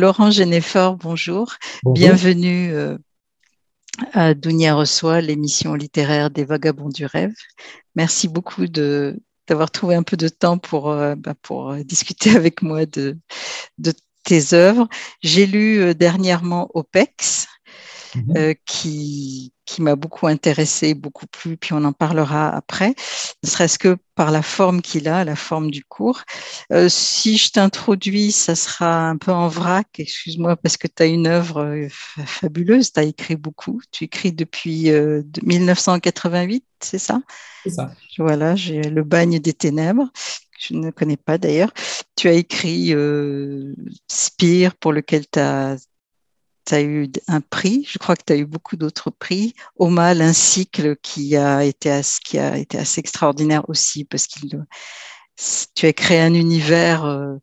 Laurent Genefort, bonjour. Bienvenue euh, à Dounia Reçoit, l'émission littéraire des Vagabonds du Rêve. Merci beaucoup d'avoir trouvé un peu de temps pour, euh, bah, pour discuter avec moi de, de tes œuvres. J'ai lu dernièrement OPEX, Mhm. Euh, qui, qui m'a beaucoup intéressé, beaucoup plu, puis on en parlera après, ne serait-ce que par la forme qu'il a, la forme du cours. Euh, si je t'introduis, ça sera un peu en vrac, excuse-moi, parce que tu as une œuvre euh, fabuleuse, tu as écrit beaucoup, tu écris depuis 1988, c'est ça? C'est ça. Voilà, j'ai Le bagne des ténèbres je ne connais pas d'ailleurs. Tu as écrit Spire, pour lequel tu as tu as eu un prix, je crois que tu as eu beaucoup d'autres prix. Omal, un cycle qui a été, assez, extraordinaire aussi parce que tu as créé un univers, euh,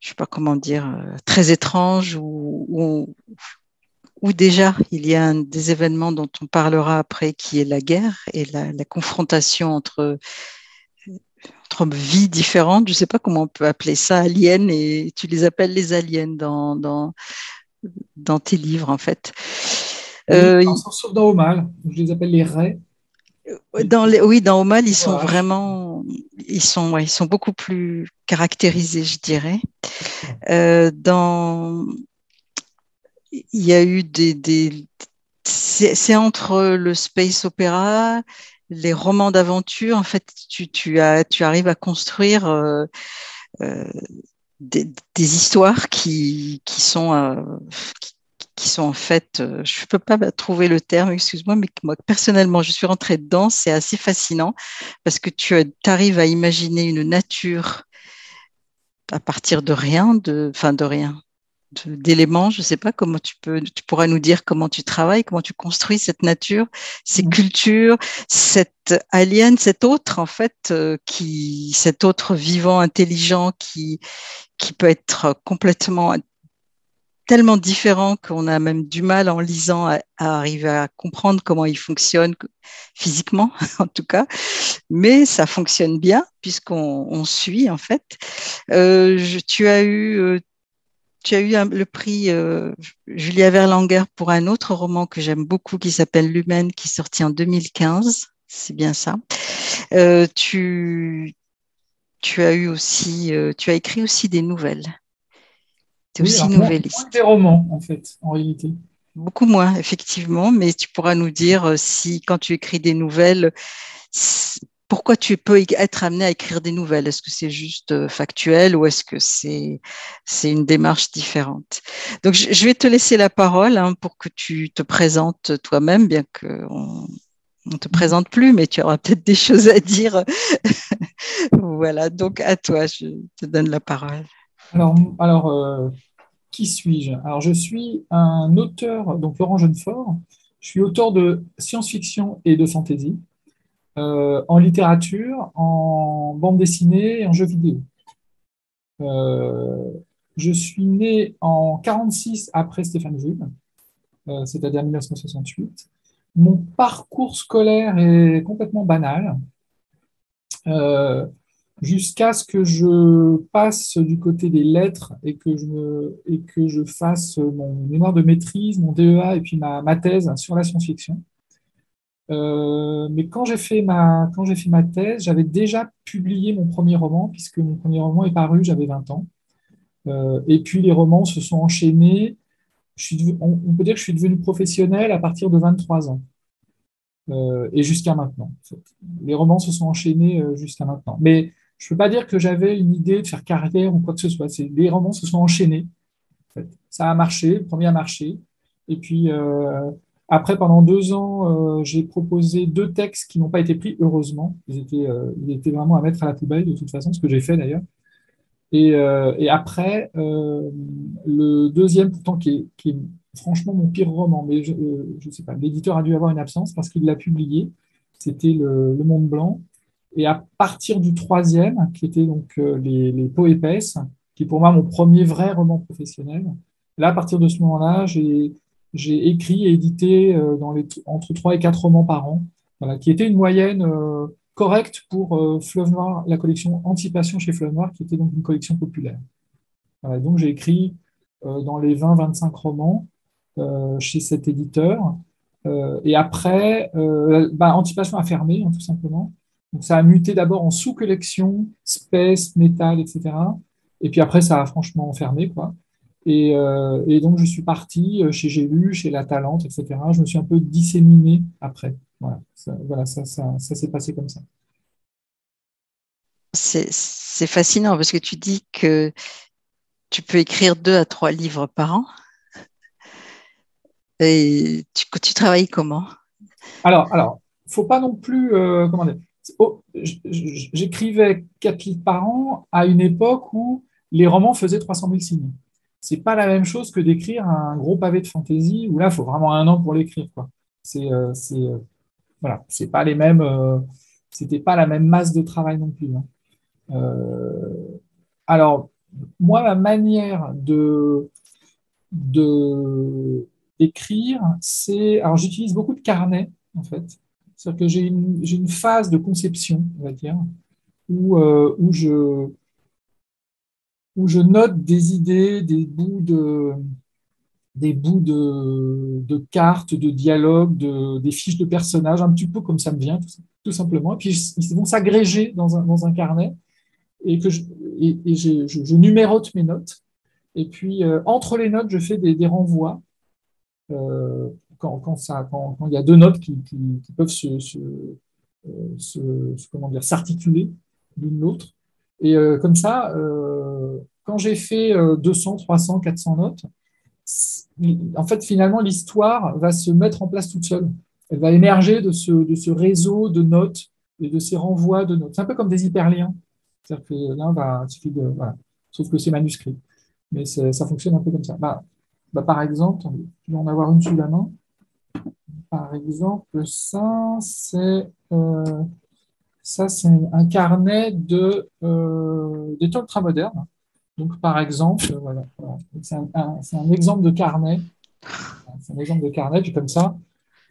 je sais pas comment dire, euh, très étrange où, déjà il y a des événements dont on parlera après qui est la guerre et la, confrontation entre entre vies différentes, je ne sais pas comment on peut appeler ça, aliens, et tu les appelles les aliens dans, dans tes livres, en fait. Oui, euh, sauf dans Omal, je les appelle les raies. Dans les, oui, dans Omal, ils sont vraiment, ils sont, ils sont beaucoup plus caractérisés, je dirais. Euh, dans, il y a eu des, des c'est entre le space opéra, les romans d'aventure. En fait, tu, tu, as, tu arrives à construire euh, euh des, histoires qui, qui sont, euh, qui, sont en fait, euh, je ne peux pas trouver le terme, excuse-moi, mais moi personnellement, je suis rentrée dedans, c'est assez fascinant parce que tu arrives à imaginer une nature à partir de rien, de, enfin de rien, d'éléments. Je ne sais pas comment tu peux, tu pourras nous dire comment tu travailles, comment tu construis cette nature, ces mmh. cultures, cette alien, cet autre en fait, euh, qui, cet autre vivant, intelligent, qui, qui peut être complètement tellement différent qu'on a même du mal en lisant à, arriver à comprendre comment il fonctionne physiquement, en tout cas. Mais ça fonctionne bien puisqu'on suit en fait. Euh, je, tu as eu euh, tu as eu le prix euh, Julia Verlanger pour un autre roman que j'aime beaucoup qui s'appelle L'Humaine, qui est sorti en 2015. C'est bien ça. Euh, tu, tu as eu aussi, euh, tu as écrit aussi des nouvelles. Tu es aussi nouvelliste. Des romans, en fait, en réalité. Beaucoup moins, effectivement, mais tu pourras nous dire si, quand tu écris des nouvelles, pourquoi tu peux être amené à écrire des nouvelles? Est-ce que c'est juste euh, factuel ou est-ce que c'est c'est une démarche différente? Donc, je vais te laisser la parole hein, pour que tu te présentes toi-même, bien qu'on ne te présente plus, mais tu auras peut-être des choses à dire. voilà, donc à toi, je te donne la parole. Alors, euh, qui suis-je? Alors, je suis un auteur, donc Laurent Jeunefort. Je suis auteur de science-fiction et de fantasy. Euh, en littérature, en bande dessinée et en jeux vidéo. Euh, je suis né en 46 après Stéphane Jules, c'est-à-dire 1968. Mon parcours scolaire est complètement banal, jusqu'à ce que je passe du côté des lettres et que je, fasse mon mémoire de maîtrise, mon DEA et puis ma, ma thèse sur la science-fiction. Euh, mais quand j'ai fait ma quand j'ai fait ma thèse, j'avais déjà publié mon premier roman puisque mon premier roman est paru, j'avais 20 ans. Euh, et puis les romans se sont enchaînés. On, peut dire que je suis devenu professionnel à partir de 23 ans euh, et jusqu'à maintenant. Les romans se sont enchaînés jusqu'à maintenant. Mais je peux pas dire que j'avais une idée de faire carrière ou quoi que ce soit. Les romans se sont enchaînés. Ça a marché, le premier a marché. Et puis, après, pendant deux ans, euh, j'ai proposé deux textes qui n'ont pas été pris, heureusement. Euh, ils étaient vraiment à mettre à la poubelle, de toute façon, ce que j'ai fait d'ailleurs. Et, euh, et, après, le deuxième, pourtant, qui est, qui est, franchement mon pire roman, mais je ne sais pas, l'éditeur a dû avoir une absence parce qu'il l'a publié, c'était le, le, Monde Blanc. Et à partir du troisième, qui était donc les, les Peaux épaisses, qui est pour moi mon premier vrai roman professionnel, là, à partir de ce moment-là, j'ai écrit et édité euh, dans les, entre 3 et 4 romans par an, qui était une moyenne euh, correcte pour euh, Fleuve Noir, la collection Anticipation chez Fleuve Noir, qui était donc une collection populaire. donc j'ai écrit dans les 20-25 romans chez cet éditeur. et après, bah, Antipation a fermé, hein, tout simplement. Donc ça a muté d'abord en sous-collection, space, métal, etc. Et puis après, ça a franchement fermé, quoi. Et, donc, je suis parti chez J'ai lu, chez La Talente, etc. Je me suis un peu disséminé après. Voilà, voilà ça, ça, ça s'est passé comme ça c'est fascinant parce que tu dis que tu peux écrire deux à trois livres par an. Et tu, tu travailles comment? Alors, alors, faut pas non plus euh, comment dire? Oh, j'écrivais quatre livres par an à une époque où les romans faisaient 300 000 signes. C'est pas la même chose que d'écrire un gros pavé de fantaisie où là, il faut vraiment un an pour l'écrire. C'est, euh, euh, voilà, c'est pas les mêmes. c'était pas la même masse de travail non plus. Hein. Euh, alors, moi, ma manière de, de d'écrire, c'est. Alors, j'utilise beaucoup de carnets, en fait. C'est-à-dire que j'ai une, une, phase de conception, on va dire, où, euh, où, je, où je note des idées, des bouts de, des bouts de, de cartes, de dialogues, de, des fiches de personnages, un petit peu comme ça me vient, tout, simplement. Et puis, ils vont s'agréger dans un, dans un carnet et que je, et, je, je, numérote mes notes. Et puis, euh, entre les notes, je fais des, des renvois. Euh, quand, quand, ça, quand, quand, il y a deux notes qui, qui, qui peuvent se, se, euh, se, comment dire, s'articuler l'une l'autre. Et euh, comme ça, euh, quand j'ai fait 200, 300, 400 notes, en fait, finalement, l'histoire va se mettre en place toute seule. Elle va émerger de ce, réseau de notes et de ces renvois de notes. C'est un peu comme des hyperliens. C'est-à-dire que bah, il suffit de. Voilà. Sauf que c'est manuscrit. Mais ça fonctionne un peu comme ça. Bah, bah, par exemple, je vais en avoir une sous la main. Par exemple, ça, c'est euh, ça, c'est un carnet de euh, d'études ultramodernes. Donc, par exemple, voilà, c'est un, un, exemple de carnet. C'est un exemple de carnet, puis comme ça,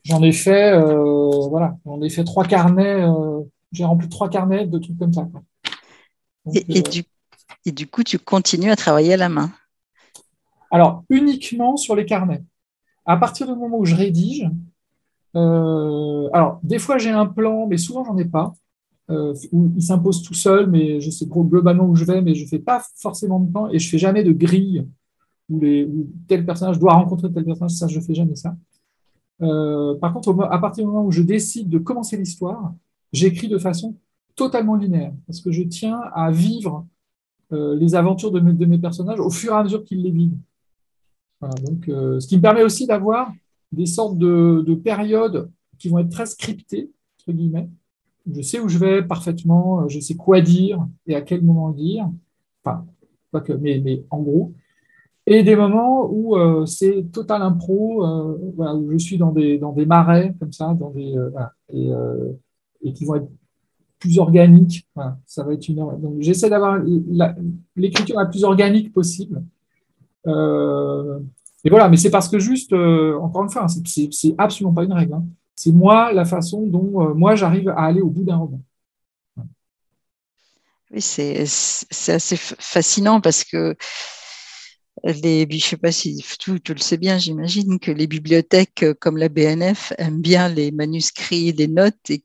j'en ai fait, euh, voilà, j'en ai fait trois carnets. Euh, j'ai rempli trois carnets de trucs comme ça. Quoi. Et, du, et, du, coup, tu continues à travailler à la main? Alors, uniquement sur les carnets. À partir du moment où je rédige, euh, alors, des fois, j'ai un plan, mais souvent, j'en ai pas. Euh, où il s'impose tout seul, mais je sais globalement où je vais, mais je ne fais pas forcément de plan et je ne fais jamais de grille où, les, tel personnage doit rencontrer tel personnage, ça, je ne fais jamais ça. Euh, par contre, à partir du moment où je décide de commencer l'histoire, j'écris de façon totalement linéaire, parce que je tiens à vivre euh, les aventures de mes, personnages au fur et à mesure qu'ils les vivent. donc, ce qui me permet aussi d'avoir des sortes de, périodes qui vont être très scriptées, entre guillemets. Je sais où je vais parfaitement, euh, je sais quoi dire et à quel moment dire. Enfin, pas que, mais, en gros. Et des moments où c'est total impro, où je suis dans des, dans des marais comme ça, dans des, et, qui vont être plus organique. ça va être une Donc, j'essaie d'avoir l'écriture la plus organique possible. Euh, et voilà, mais c'est parce que juste, euh, encore une fois, hein, c'est absolument pas une règle. Hein. C'est moi la façon dont euh, moi j'arrive à aller au bout d'un roman. Oui, c'est assez fascinant parce que les, je sais pas si tu, le sais bien, j'imagine que les bibliothèques euh, comme la BNF aiment bien les manuscrits, les notes et,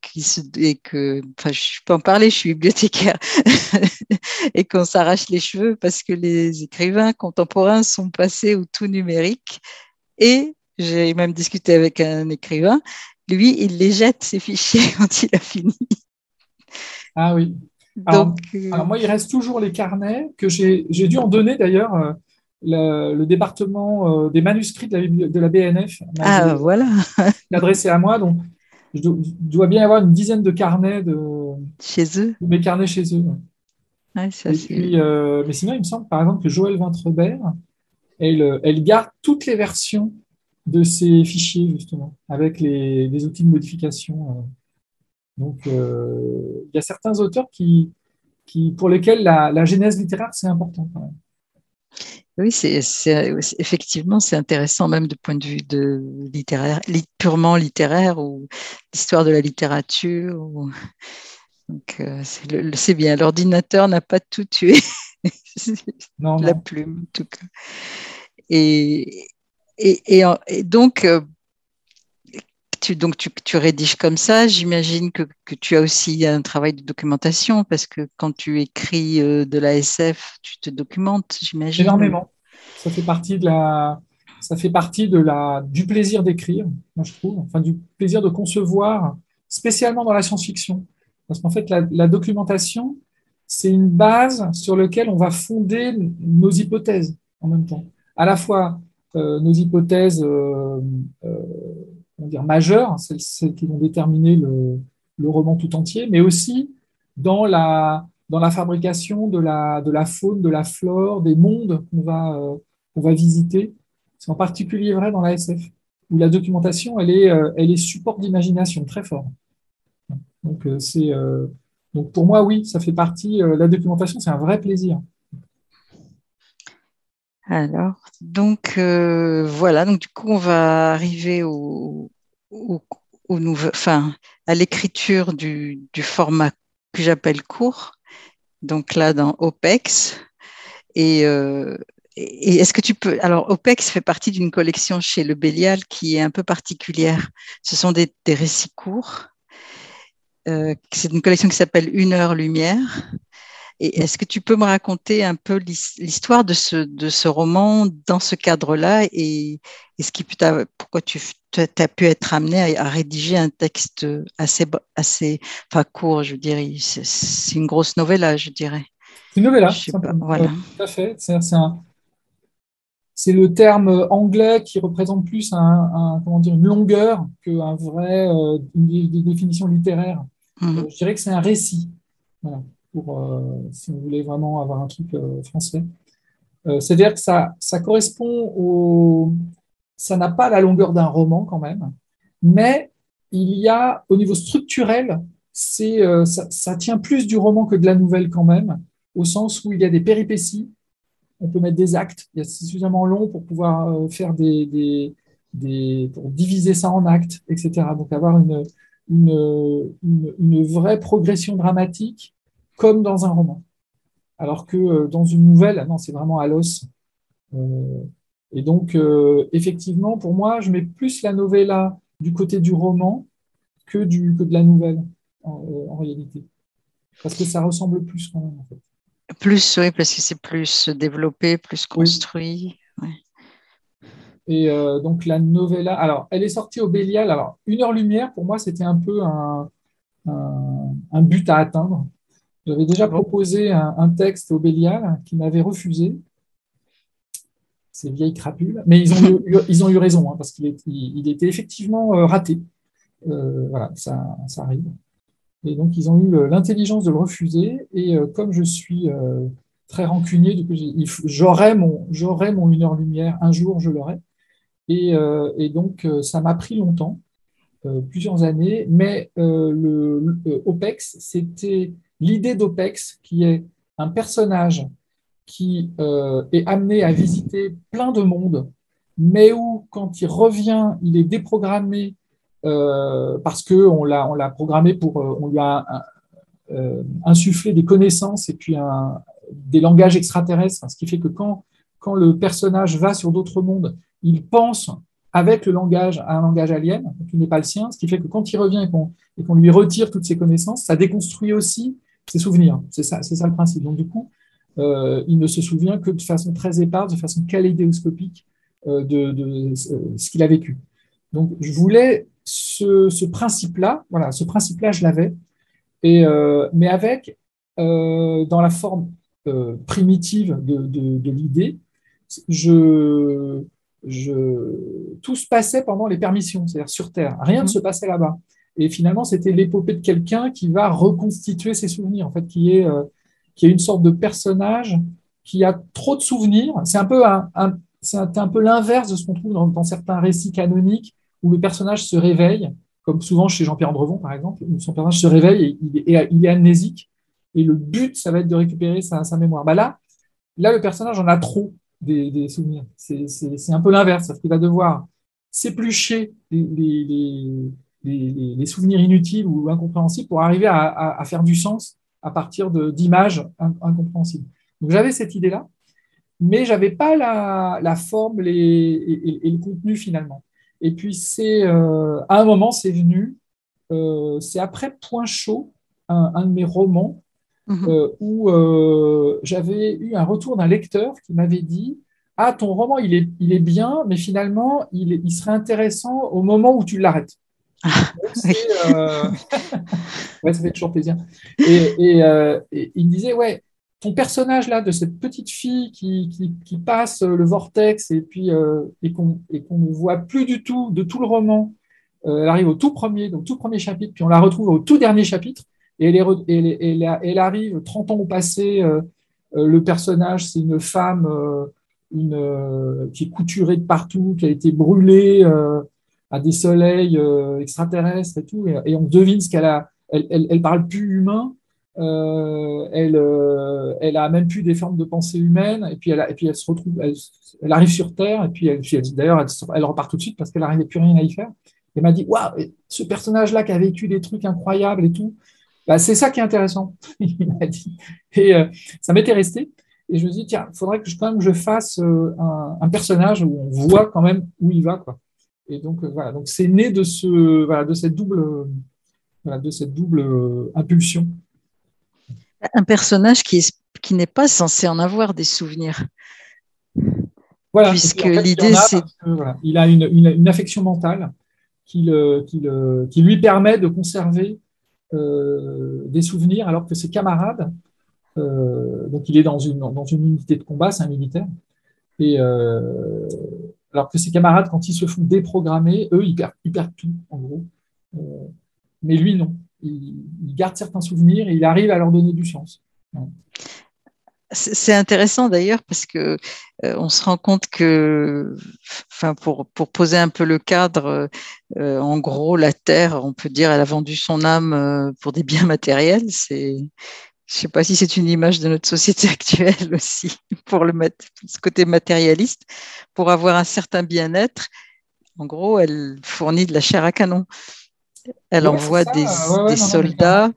et que, enfin, je peux en parler, je suis bibliothécaire et qu'on s'arrache les cheveux parce que les écrivains contemporains sont passés au tout numérique et j'ai même discuté avec un écrivain, lui, il les jette ces fichiers quand il a fini. Ah oui. Alors, Donc, euh, alors moi, il reste toujours les carnets que j'ai dû en donner d'ailleurs euh, le, département euh, des manuscrits de la, de la BNF ah, voilà. adressé à moi. Donc, je dois, bien avoir une dizaine de carnets de, chez eux. De mes carnets chez eux. Mais sinon, il me semble par exemple que Joël Ventrebert, elle, elle garde toutes les versions de ces fichiers, justement, avec les, les outils de modification. Euh. Donc, il y a certains auteurs qui, qui, pour lesquels la, la genèse littéraire, c'est important quand même. Oui, c'est, effectivement, c'est intéressant même de point de vue de littéraire, purement littéraire ou l'histoire de la littérature. Donc, euh, c'est, bien. L'ordinateur n'a pas tout tué. la plume, en tout cas. Et, et, donc, euh, tu, rédiges comme ça. J'imagine que, tu as aussi un travail de documentation parce que quand tu écris euh, de la SF, tu te documentes, j'imagine. Énormément. Ça fait partie de la, ça fait partie de la, du plaisir d'écrire, je trouve, enfin du plaisir de concevoir, spécialement dans la science-fiction. Parce qu'en fait, la, la documentation, c'est une base sur laquelle on va fonder nos hypothèses en même temps. À la fois nos hypothèses euh, euh, dire majeures, celles, qui vont déterminer le, le, roman tout entier, mais aussi dans la, dans la fabrication de la, de la faune, de la flore, des mondes qu'on va, euh, qu'on va visiter. C'est en particulier vrai dans la SF, où la documentation, elle est, euh, elle est support d'imagination très fort. Donc, c'est, donc pour moi, oui, ça fait partie, la documentation, c'est un vrai plaisir. Alors, donc euh, voilà, donc du coup, on va arriver à l'écriture du, format que j'appelle court, donc là dans OPEX. Et, euh, et est-ce que tu peux. Alors, OPEX fait partie d'une collection chez Le Bélial qui est un peu particulière. Ce sont des, des récits courts. Euh, c'est une collection qui s'appelle Une heure lumière. Et est-ce que tu peux me raconter un peu l'histoire de ce, de ce roman dans ce cadre-là et, ce qui pourquoi tu as pu être amené à, rédiger un texte assez, assez enfin, court, je dirais. C'est une grosse novella, je dirais. Une novella, voilà. Tout à fait. C'est le terme anglais qui représente plus un, comment dire, une longueur qu'un vrai, euh, une, définition littéraire. Mmh. Euh, je dirais que c'est un récit. Voilà pour, euh, si vous voulez vraiment avoir un truc euh, français. Euh, c'est-à-dire que ça, correspond au. Ça n'a pas la longueur d'un roman quand même, mais il y a, au niveau structurel, c'est, ça, tient plus du roman que de la nouvelle quand même, au sens où il y a des péripéties, on peut mettre des actes, il y a suffisamment long pour pouvoir faire des, des, pour diviser ça en actes, etc. Donc avoir une, une, une vraie progression dramatique comme dans un roman. Alors que euh, dans une nouvelle, non, c'est vraiment à l'os. Euh, et donc, euh, effectivement, pour moi, je mets plus la novella du côté du roman que, du, que de la nouvelle, en, réalité. Parce que ça ressemble plus quand même, en fait. Plus, oui, parce que c'est plus développé, plus construit. Et donc la novella, alors elle est sortie au Bélial. Alors une heure lumière, pour moi, c'était un peu un, un, but à atteindre. J'avais déjà proposé un, texte au Bélial qui m'avait refusé. Ces vieilles crapules. Mais ils ont eu, ils ont eu raison, hein, parce qu'il il était effectivement euh, raté. Euh, voilà, ça, ça, arrive. Et donc, ils ont eu l'intelligence de le refuser. Et euh, comme je suis très rancunier, j'aurai mon, mon une heure lumière, un jour, je l'aurai. Et, et, donc, ça m'a pris longtemps, plusieurs années. Mais le, le OPEX, c'était l'idée d'OPEX, qui est un personnage qui euh, est amené à visiter plein de mondes, mais où, quand il revient, il est déprogrammé euh, parce qu'on l'a, on l'a programmé pour, euh, on lui a insufflé des connaissances et puis des langages extraterrestres, ce qui fait que quand, quand le personnage va sur d'autres mondes, il pense avec le langage à un langage alien, qui n'est pas le sien, ce qui fait que quand il revient et qu'on lui retire toutes ses connaissances, ça déconstruit aussi ses souvenirs. C'est ça, c'est ça le principe. Donc, du coup, euh, il ne se souvient que de façon très éparse, de façon kaléidoscopique euh, de, euh, ce qu'il a vécu. Donc, je voulais ce, principe-là, voilà, ce principe-là, je l'avais, et, mais avec, dans la forme primitive de, l'idée, je, je, tout se passait pendant les permissions, c'est-à-dire sur Terre. Rien ne mmh. se passait là-bas. Et finalement, c'était l'épopée de quelqu'un qui va reconstituer ses souvenirs, en fait, qui est, euh, qui est une sorte de personnage qui a trop de souvenirs. C'est un peu, un, un, peu l'inverse de ce qu'on trouve dans, certains récits canoniques où le personnage se réveille, comme souvent chez Jean-Pierre Andrevon, par exemple, où son personnage se réveille et il est, amnésique. Et le but, ça va être de récupérer sa, mémoire. Bah là, là, le personnage en a trop des, souvenirs. C'est un peu l'inverse, parce qu'il va devoir s'éplucher les, souvenirs inutiles ou incompréhensibles pour arriver à, faire du sens à partir d'images incompréhensibles. Donc j'avais cette idée-là. mais j'avais pas la, forme et, le contenu finalement. Et puis c'est à un moment, c'est venu, c'est après Point chaud, un, de mes romans, mhm. où j'avais eu un retour d'un lecteur qui m'avait dit ah, ton roman, il est, il est bien, mais finalement, il, il serait intéressant au moment où tu l'arrêtes. Euh, ouais, ça fait toujours plaisir. Euh, et, il me disait, ouais, ton personnage là, de cette petite fille qui, qui, passe le vortex et puis euh, et qu'on ne voit plus du tout de tout le roman, elle arrive au tout premier, donc tout premier chapitre, puis on la retrouve au tout dernier chapitre, et elle, est, elle, elle arrive 30 ans au passé. le personnage, c'est une femme une, euh, qui est couturée de partout, qui a été brûlée euh, à des soleils euh, extraterrestres et tout, et, on devine ce qu'elle a. Elle, elle, parle plus humain, elle, elle a même plus des formes de pensée humaine, et puis elle, et puis elle se retrouve, elle, arrive sur Terre, et puis, elle, d'ailleurs, elle, repart tout de suite parce qu'elle n'arrivait plus rien à y faire. Elle m'a dit, waouh, ce personnage-là qui a vécu des trucs incroyables et tout, bah, c'est ça qui est intéressant. il m'a dit. Et ça m'était resté. Et je me dis, tiens, il faudrait que je, quand même je fasse euh, un, personnage où on voit quand même où il va. Quoi. Et donc, euh, voilà, donc c'est né de, ce, voilà, de cette double, de cette double euh, impulsion. Un personnage qui, qui n'est pas censé en avoir des souvenirs. Voilà, puisque l'idée, c'est. il a une, une, affection mentale qui, le, qui, le, qui, lui permet de conserver des souvenirs alors que ses camarades euh, donc il est dans une, dans une unité de combat, c'est un militaire. Et euh, alors que ses camarades, quand ils se font déprogrammer, eux, ils perdent, tout, en gros. Euh, mais lui, non. Il, garde certains souvenirs et il arrive à leur donner du sens. C'est intéressant d'ailleurs parce que on se rend compte que, enfin, pour, pour poser un peu le cadre, en gros, la Terre, on peut dire, elle a vendu son âme pour des biens matériels. C'est je ne sais pas si c'est une image de notre société actuelle aussi, pour le ce côté matérialiste, pour avoir un certain bien-être. En gros, elle fournit de la chair à canon. Elle envoie des, soldats.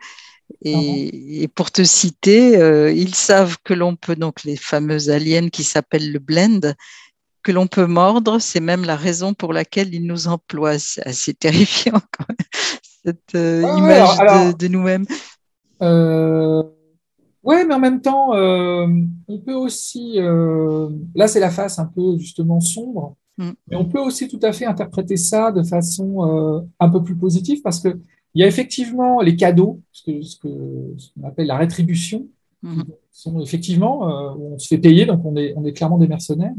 Et, pour te citer, euh, ils savent que l'on peut, donc les fameuses aliens qui s'appellent le blend, que l'on peut mordre, c'est même la raison pour laquelle ils nous emploient. C'est assez terrifiant, cette euh, image de, nous-mêmes. Euh, oui, mais en même temps, euh, on peut aussi, euh, là c'est la face un peu justement sombre, mm. mais on peut aussi tout à fait interpréter ça de façon euh, un peu plus positive parce que il y a effectivement les cadeaux, ce qu'on ce que, appelle la rétribution, mm. sont effectivement, on se fait payer, donc on est, on est clairement des mercenaires.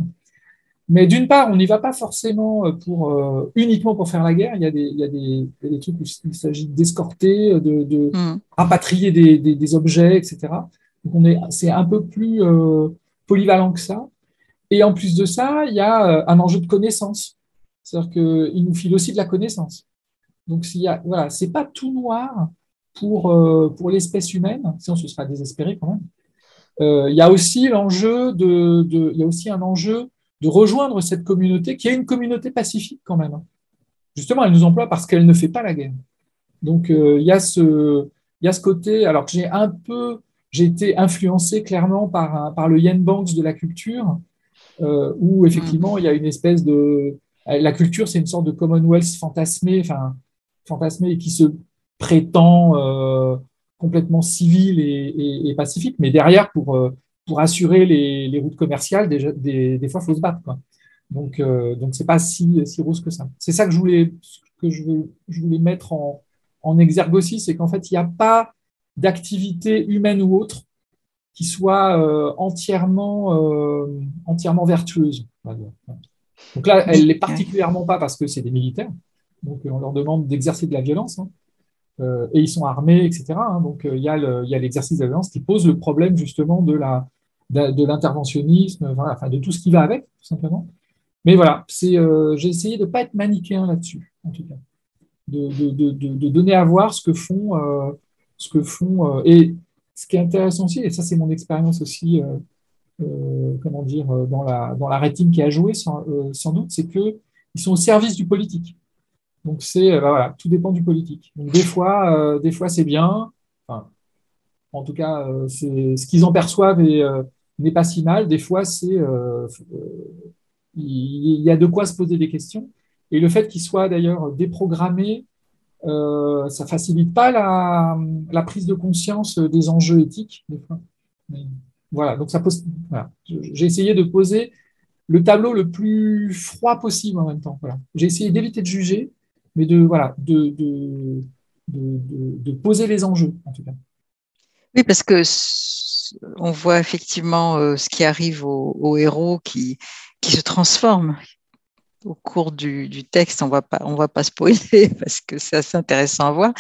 Mais d'une part, on n'y va pas forcément pour, uniquement pour faire la guerre. Il y a des, il y a des, des trucs où il s'agit d'escorter, de, de mm. rapatrier des, des, des, objets, etc. Donc on est, c'est un peu plus euh, polyvalent que ça. Et en plus de ça, il y a euh, un enjeu de connaissance. C'est-à-dire qu'il nous file aussi de la connaissance. Donc, il y a, voilà, c'est pas tout noir pour, euh, pour l'espèce humaine, sinon ce sera désespéré quand même. Euh, il y a aussi l'enjeu de, de, il y a aussi un enjeu de rejoindre cette communauté qui est une communauté pacifique quand même. Justement, elle nous emploie parce qu'elle ne fait pas la guerre. Donc, il y a ce, y a ce côté, alors que j'ai un peu j'ai été influencé clairement par, par le Yen Banks de la culture, euh, où effectivement il y a une espèce de. La culture, c'est une sorte de Commonwealth fantasmé, enfin, fantasmé qui se prétend euh, complètement civil et, pacifique, mais derrière, pour, euh, pour assurer les, routes commerciales, des, des, fois, il faut se battre. Quoi. Donc, donc c'est pas si, si rose que ça. C'est ça que je voulais, que je, je voulais mettre en, en exergue aussi, c'est qu'en fait, il n'y a pas d'activité humaine ou autre qui soit euh, entièrement, euh, entièrement vertueuse. Donc là, elle l'est particulièrement pas parce que c'est des militaires. Donc on leur demande d'exercer de la violence. Hein. Euh, et ils sont armés, etc. Hein. donc il y a l'exercice de la violence qui pose le problème justement de la de, l'interventionnisme, enfin, de tout ce qui va avec, tout simplement. Mais voilà, c'est j'ai essayé de ne pas être manichéen là-dessus, en tout cas. De, de, de, donner à voir ce que font ce que font. Euh, et ce qui est intéressant aussi, et ça c'est mon expérience aussi, euh, euh, comment dire, dans la, dans la rétine qui a joué sans, doute, c'est qu'ils sont au service du politique. Donc c'est bah voilà, tout dépend du politique. Donc des fois, fois c'est bien. En tout cas, c'est ce qu'ils en perçoivent et, n'est pas si mal. Des fois, c'est il y a de quoi se poser des questions. Et le fait qu'il soit d'ailleurs déprogrammé, euh, ça facilite pas la, prise de conscience des enjeux éthiques. voilà, donc ça pose. J'ai essayé de poser le tableau le plus froid possible en même temps. Voilà. J'ai essayé d'éviter de juger, mais de voilà, de, de, de, poser les enjeux en tout cas. Oui, parce que on voit effectivement euh, ce qui arrive aux, héros qui, qui se transforment au cours du, texte. On on va pas spoiler parce que c'est assez intéressant à voir.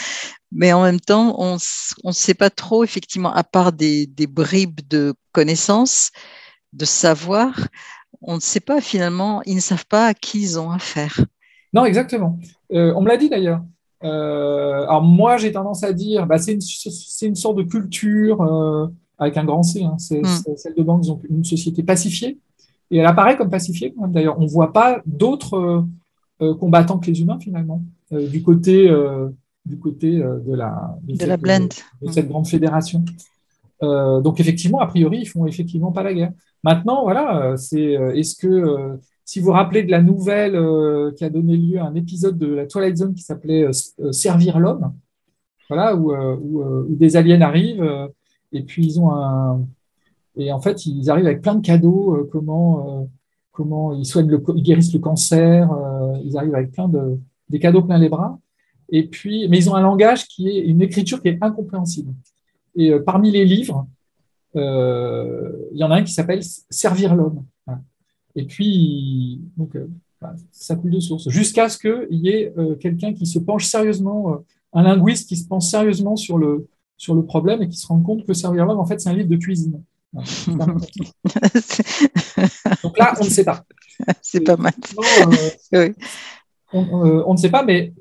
Mais en même temps, on ne sait pas trop, effectivement, à part des, bribes de connaissances, de savoir, on ne sait pas finalement, ils ne savent pas à qui ils ont affaire. Non, exactement. Euh, on me l'a dit d'ailleurs. Euh, alors moi, j'ai tendance à dire, bah, c'est une, une, sorte de culture avec un grand C. Hein, c'est hmm. celle de banque, donc une société pacifiée. Et elle apparaît comme pacifiée. D'ailleurs, on ne voit pas d'autres combattants que les humains finalement du côté du côté de la de, la blend. de cette grande fédération. donc effectivement, a priori, ils font effectivement pas la guerre. Maintenant, voilà, c'est est-ce que si vous vous rappelez de la nouvelle euh, qui a donné lieu à un épisode de la Twilight Zone qui s'appelait euh, euh, Servir l'homme, voilà, où, des aliens arrivent et puis ils ont un. Et en fait, ils arrivent avec plein de cadeaux, comment, comment ils, soignent le, ils guérissent le cancer, ils arrivent avec plein de des cadeaux plein les bras. Et puis, mais ils ont un langage qui est une écriture qui est incompréhensible. Et parmi les livres, il y en a un qui s'appelle Servir l'homme. Et puis, donc, euh, ça coule de source. Jusqu'à ce qu'il y ait euh, quelqu'un qui se penche sérieusement, euh, un linguiste qui se penche sérieusement sur le, sur le problème et qui se rend compte que Servir l'homme, en fait, c'est un livre de cuisine. donc là, on ne sait pas. C'est pas mal. on, ne sait pas, mais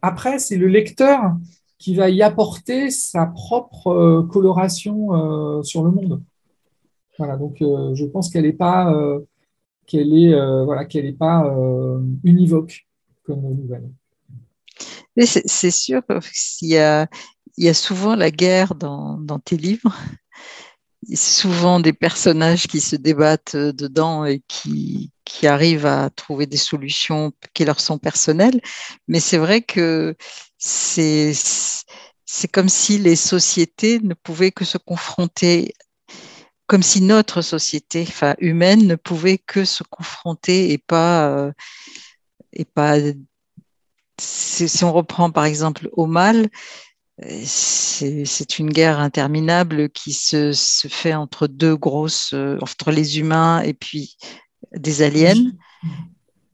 après, c'est le lecteur qui va y apporter sa propre coloration sur le monde. Voilà, donc je pense qu'elle n'est pas qu'elle est euh, voilà qu'elle n'est pas euh, univoque comme nouvelle. C'est sûr qu'il y a, il y a souvent la guerre dans, tes livres. souvent des personnages qui se débattent dedans et qui, arrivent à trouver des solutions qui leur sont personnelles. Mais c'est vrai que c'est, c'est comme si les sociétés ne pouvaient que se confronter comme si notre société, enfin humaine, ne pouvait que se confronter et pas euh, et pas. Si, on reprend par exemple au mal, c'est une guerre interminable qui se, se, fait entre deux grosses, euh, entre les humains et puis des aliens.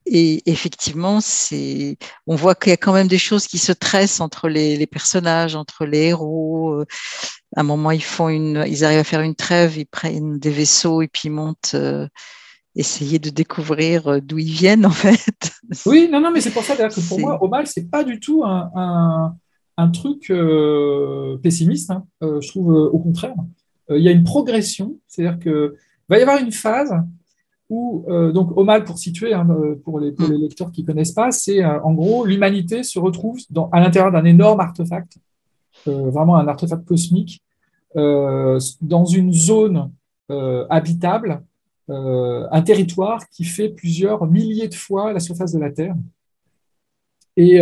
Et effectivement, c'est, on voit qu'il y a quand même des choses qui se tressent entre les, les personnages, entre les héros. Euh, à un moment, ils font une, ils arrivent à faire une trêve, ils prennent des vaisseaux et puis ils montent, euh, essayer de découvrir euh, d'où ils viennent en fait. Oui, non, non, mais c'est pour ça que pour moi, Omal, c'est pas du tout un, un, un truc pessimiste. Hein. je trouve au contraire. Il y a une progression, c'est-à-dire que va y avoir une phase où, euh, donc Omal, pour situer, hein, euh, pour, les, mm. les, lecteurs qui ne connaissent pas, c'est euh, en gros l'humanité se retrouve dans, à l'intérieur d'un énorme artefact, vraiment un artefact cosmique, dans une zone habitable, un territoire qui fait plusieurs milliers de fois la surface de la Terre. Et,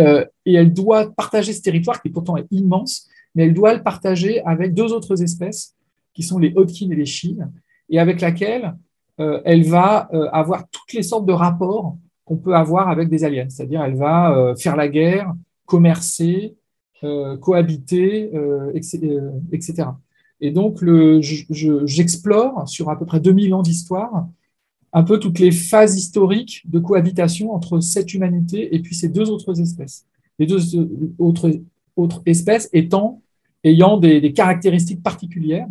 et, elle doit partager ce territoire qui pourtant est immense, mais elle doit le partager avec deux autres espèces qui sont les Hodkin et les Chines, et avec laquelle euh, elle va euh, avoir toutes les sortes de rapports qu'on peut avoir avec des aliens. C'est-à-dire, elle va euh, faire la guerre, commercer, cohabiter, etc. Et donc, j'explore sur à peu près 2000 ans d'histoire un peu toutes les phases historiques de cohabitation entre cette humanité et puis ces deux autres espèces. Les deux autres, autres espèces étant, ayant des, caractéristiques particulières.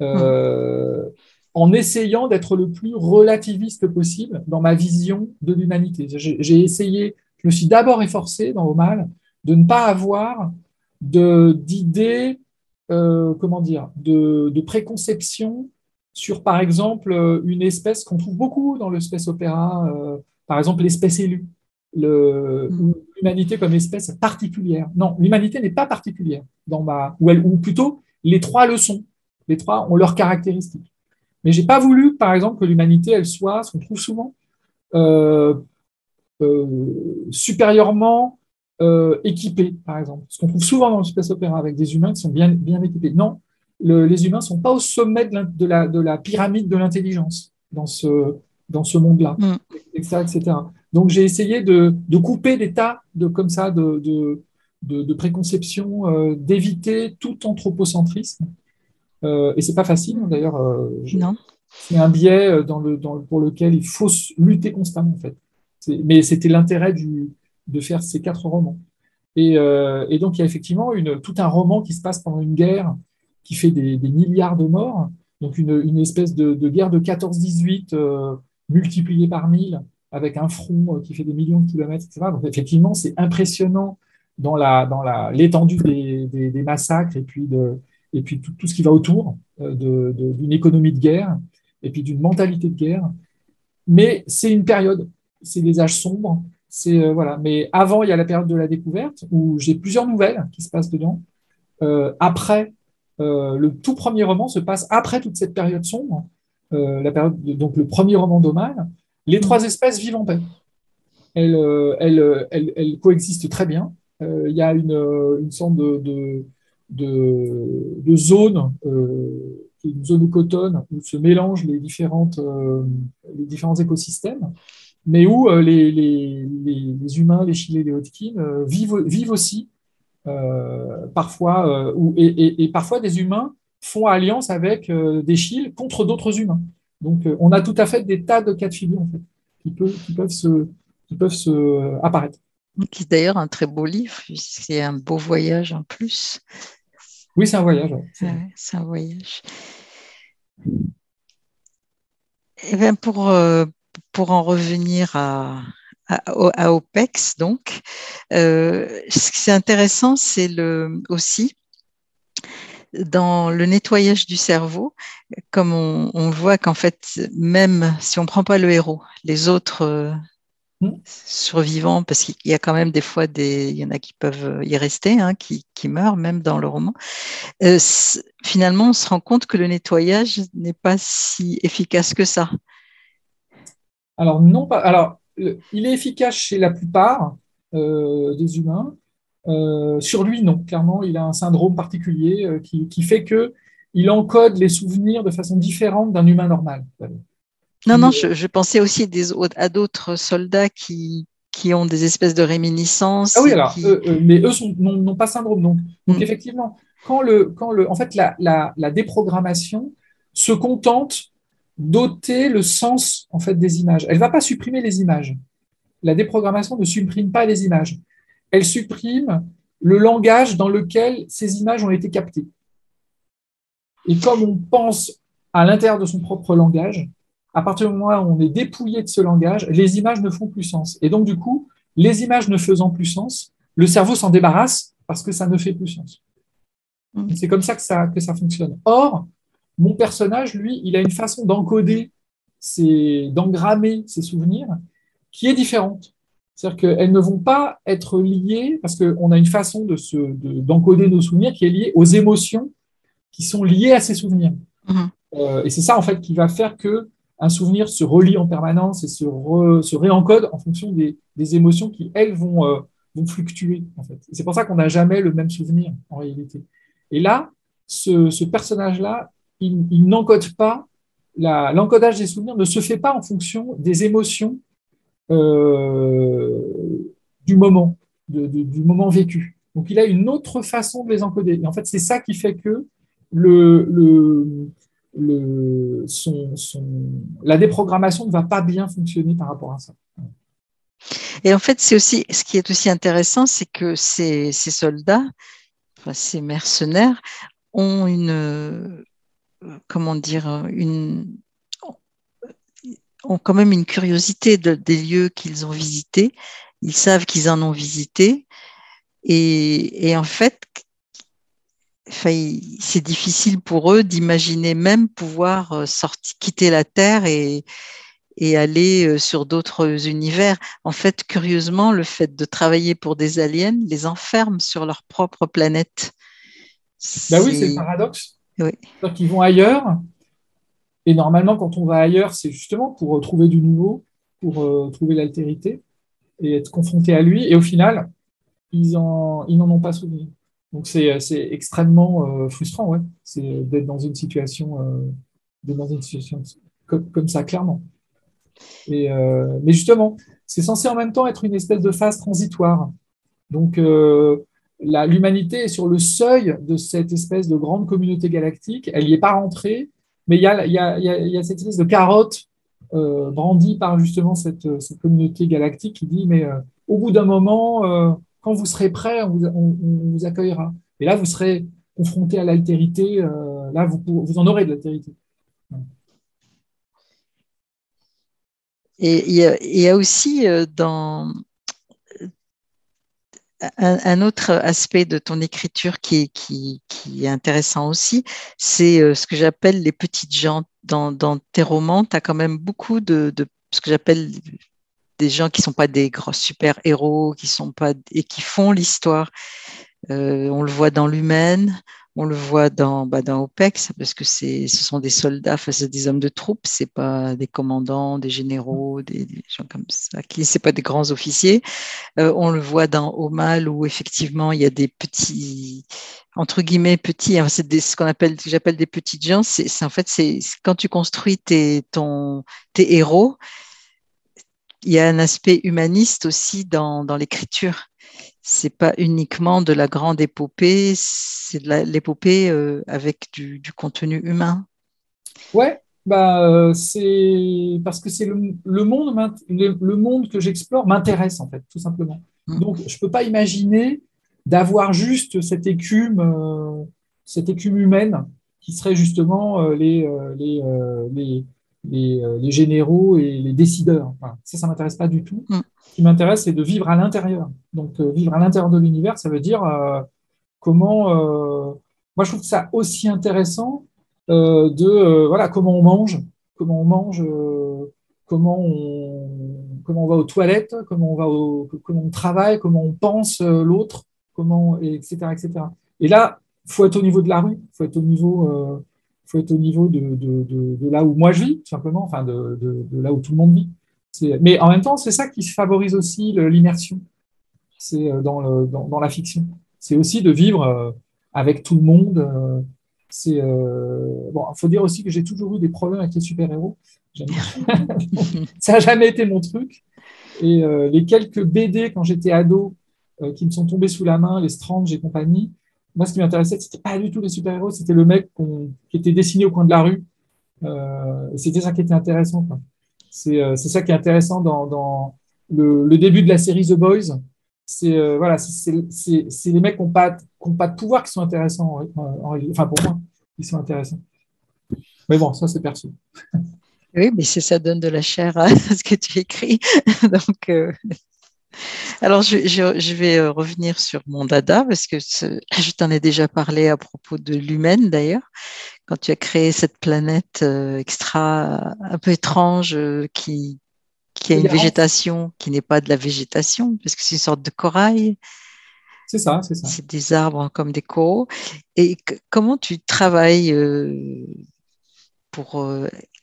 Euh, en essayant d'être le plus relativiste possible dans ma vision de l'humanité. J'ai essayé, je me suis d'abord efforcé dans Omal de ne pas avoir d'idées, euh, comment dire, de, de préconception sur, par exemple, une espèce qu'on trouve beaucoup dans le space opéra, euh, par exemple l'espèce élue, mm. l'humanité comme espèce particulière. Non, l'humanité n'est pas particulière dans ma, ou, ou plutôt les trois le sont. Les trois ont leurs caractéristiques. Mais j'ai pas voulu, par exemple, que l'humanité, elle soit, ce qu'on trouve souvent, euh, euh, supérieurement euh, équipée, par exemple. Ce qu'on trouve souvent dans le space opéra avec des humains qui sont bien, bien équipés. Non, les humains ne sont pas au sommet de la, de la, pyramide de l'intelligence dans ce, dans ce monde-là, mm. etc., Donc j'ai essayé de, de, couper des tas de, comme ça, de, préconceptions, d'éviter tout anthropocentrisme. Euh, et c'est pas facile, hein, d'ailleurs. non. C'est un biais dans le, dans, pour lequel il faut lutter constamment, en fait. Mais c'était l'intérêt de faire ces quatre romans. Euh, et, donc, il y a effectivement une, tout un roman qui se passe pendant une guerre qui fait des, milliards de morts. Donc, une, espèce de, guerre de 14-18 euh, multipliée par 1000 avec un front euh, qui fait des millions de kilomètres, etc. Donc, effectivement, c'est impressionnant dans l'étendue dans des, des, massacres et puis, de, et puis tout, ce qui va autour d'une économie de guerre et puis d'une mentalité de guerre. Mais c'est une période c'est des âges sombres. C'est euh, voilà. Mais avant, il y a la période de la découverte où j'ai plusieurs nouvelles qui se passent dedans. Euh, après, euh, le tout premier roman se passe après toute cette période sombre. la période donc le premier roman d'Omal. Les trois espèces vivent en paix. Elles, elles, elles, elles coexistent très bien. Il y a une, une sorte de, de, de, de zone une zone cotonne où se mélangent les, différentes, les différents écosystèmes mais où euh, les, les, les, humains, les Chilés, les euh, vivent, vivent aussi euh, parfois, et, et, parfois des humains font alliance avec des Chiles contre d'autres humains. Donc on a tout à fait des tas de cas de figure en fait, qui, peuvent, qui peuvent, se, qui peuvent se apparaître. Qui est d'ailleurs un très beau livre, c'est un beau voyage en plus. Oui, c'est un voyage. c'est un voyage. Et eh bien pour, pour en revenir à, à, OPEX, donc, euh, ce qui est intéressant, c'est le, aussi dans le nettoyage du cerveau, comme on, voit qu'en fait, même si on ne prend pas le héros, les autres euh, mmh. survivants, parce qu'il y a quand même des fois des, il y en a qui peuvent y rester, hein, qui, qui, meurent même dans le roman. Euh, finalement, on se rend compte que le nettoyage n'est pas si efficace que ça. Alors, non pas. Alors, il est efficace chez la plupart euh, des humains. Euh, sur lui, non. Clairement, il a un syndrome particulier euh, qui, fait que il encode les souvenirs de façon différente d'un humain normal. Non, non, je, pensais aussi des, à d'autres soldats qui, qui ont des espèces de réminiscences. Ah oui, alors, mais eux n'ont pas syndrome. Donc, donc mm. effectivement, quand le, quand le, en fait, la, la déprogrammation se contente doter le sens en fait des images. Elle ne va pas supprimer les images. La déprogrammation ne supprime pas les images. Elle supprime le langage dans lequel ces images ont été captées. Et comme on pense à l'intérieur de son propre langage, à partir du moment où on est dépouillé de ce langage, les images ne font plus sens. Et donc, du coup, les images ne faisant plus sens, le cerveau s'en débarrasse parce que ça ne fait plus sens. Mmh. C'est comme ça que, ça que ça fonctionne. Or, mon personnage, lui, il a une façon d'encoder, d'engrammer ses souvenirs qui est différente. C'est-à-dire qu'elles ne vont pas être liées, parce qu'on a une façon d'encoder nos souvenirs qui est liée aux émotions qui sont liées à ces souvenirs. Mhm. Euh, et c'est ça, en fait, qui va faire que un souvenir se relie en permanence et se, se réencode en fonction des, émotions qui, elles, vont, euh, vont fluctuer. En fait. C'est pour ça qu'on n'a jamais le même souvenir, en réalité. Et là, ce, ce personnage-là, il, n'encode pas, l'encodage des souvenirs ne se fait pas en fonction des émotions euh, du moment, du moment vécu. Donc il a une autre façon de les encoder. Et en fait, c'est ça qui fait que la déprogrammation ne va pas bien fonctionner par rapport à ça. Et en fait, c'est aussi ce qui est aussi intéressant, c'est que ces, ces soldats, ces mercenaires, ont une, comment dire, une, ont quand même une curiosité des lieux qu'ils ont visités. Ils savent qu'ils en ont visité. Et, en fait, c'est difficile pour eux d'imaginer même pouvoir euh, sortir, quitter la Terre et, et aller euh, sur d'autres univers. En fait, curieusement, le fait de travailler pour des aliens les enferme sur leur propre planète. Bah oui, c'est le paradoxe. Oui. qu'ils vont ailleurs, Et normalement, quand on va ailleurs, c'est justement pour trouver du nouveau, pour trouver l'altérité et être confronté à lui. Et au final, ils n'en ils ont pas souvenir. Donc c'est extrêmement frustrant, ouais, c'est d'être dans une situation, dans une situation comme, comme ça, clairement. Et, mais justement, c'est censé en même temps être une espèce de phase transitoire. Donc, euh, l'humanité est sur le seuil de cette espèce de grande communauté galactique. Elle n'y est pas rentrée, mais il y a, cette espèce de carotte euh, brandie par justement cette, communauté galactique qui dit, mais euh, au bout d'un moment, quand vous serez prêt, on vous, accueillera. Et là, vous serez confronté à l'altérité. là, vous, vous en aurez de l'altérité. Et il y, a aussi dans un, autre aspect de ton écriture qui, est intéressant aussi, c'est euh, ce que j'appelle les petites gens. Dans, tes romans, tu as quand même beaucoup de, de ce que j'appelle des gens qui ne sont pas des gros super-héros, qui sont pas et qui font l'histoire. Euh, on le voit dans l'humaine, on le voit dans, bah, dans OPEX parce que ce sont des soldats face à des hommes de troupes, c'est pas des commandants, des généraux, des, gens comme ça, c'est pas des grands officiers. Euh, on le voit dans Omal où effectivement il y a des petits entre guillemets petits, hein, c'est ce qu'on appelle, j'appelle des petites gens. C'est, en fait c'est quand tu construis tes, ton, tes héros, il y a un aspect humaniste aussi dans, dans l'écriture c'est pas uniquement de la grande épopée, c'est de l'épopée euh, avec du, contenu humain. Ouais, bah, euh, c'est parce que c'est le, monde, le, monde que j'explore m'intéresse en fait, tout simplement. Mmh. Donc, je peux pas imaginer d'avoir juste cette écume, euh, cette écume humaine qui serait justement les, les, les, généraux et les décideurs. ça, ça m'intéresse pas du tout. Mmh qui m'intéresse, c'est de vivre à l'intérieur. Donc, euh, vivre à l'intérieur de l'univers, ça veut dire euh, comment. Euh, moi, je trouve ça aussi intéressant de voilà comment on mange, comment on mange, comment on comment on va aux toilettes, comment on va au, comment on travaille, comment on pense l'autre, comment etc etc. Et là, faut être au niveau de la rue, faut être au niveau faut être au niveau de, de, de, là où moi je vis, simplement, enfin de, là où tout le monde vit. Mais en même temps, c'est ça qui favorise aussi l'immersion. C'est euh, dans, dans, la fiction. C'est aussi de vivre euh, avec tout le monde. Euh, c'est bon. Il faut dire aussi que j'ai toujours eu des problèmes avec les super-héros. ça n'a jamais été mon truc. Et les quelques BD quand j'étais ado qui me sont tombés sous la main, les Strange et compagnie, moi, ce qui m'intéressait, c'était pas du tout les super-héros, c'était le mec qui était dessiné au coin de la rue. c'était ça qui était intéressant. Euh, c'est ça qui est intéressant dans, le, début de la série The Boys. C'est euh, voilà, les mecs qui n'ont pas, pas de pouvoir qui sont intéressants. enfin, pour moi, ils sont intéressants. Mais bon, ça, c'est perso. Oui, mais ça donne de la chair à ce que tu écris. Donc, euh, alors, je, je, vais revenir sur mon dada parce que je t'en ai déjà parlé à propos de l'humaine d'ailleurs quand tu as créé cette planète euh, extra un peu étrange euh, qui, qui a une végétation qui n'est pas de la végétation, parce que c'est une sorte de corail. C'est ça, c'est ça. C'est des arbres comme des coraux. Et comment tu travailles euh, pour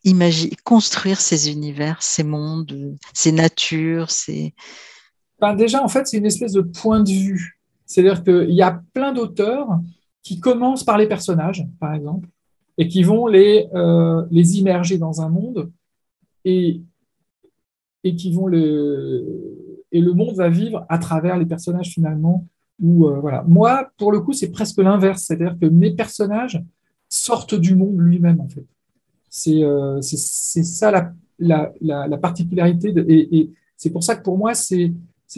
imaginer, construire ces univers, ces mondes, ces natures, ces... Ben déjà, en fait, c'est une espèce de point de vue. C'est-à-dire qu'il y a plein d'auteurs qui commencent par les personnages, par exemple, et qui vont les, euh, les immerger dans un monde et, et qui vont le, et le monde va vivre à travers les personnages finalement. Où, euh, voilà. Moi, pour le coup, c'est presque l'inverse, c'est-à-dire que mes personnages sortent du monde lui-même en fait. C'est euh, ça la, la, la, particularité et, et c'est pour ça que pour moi c'est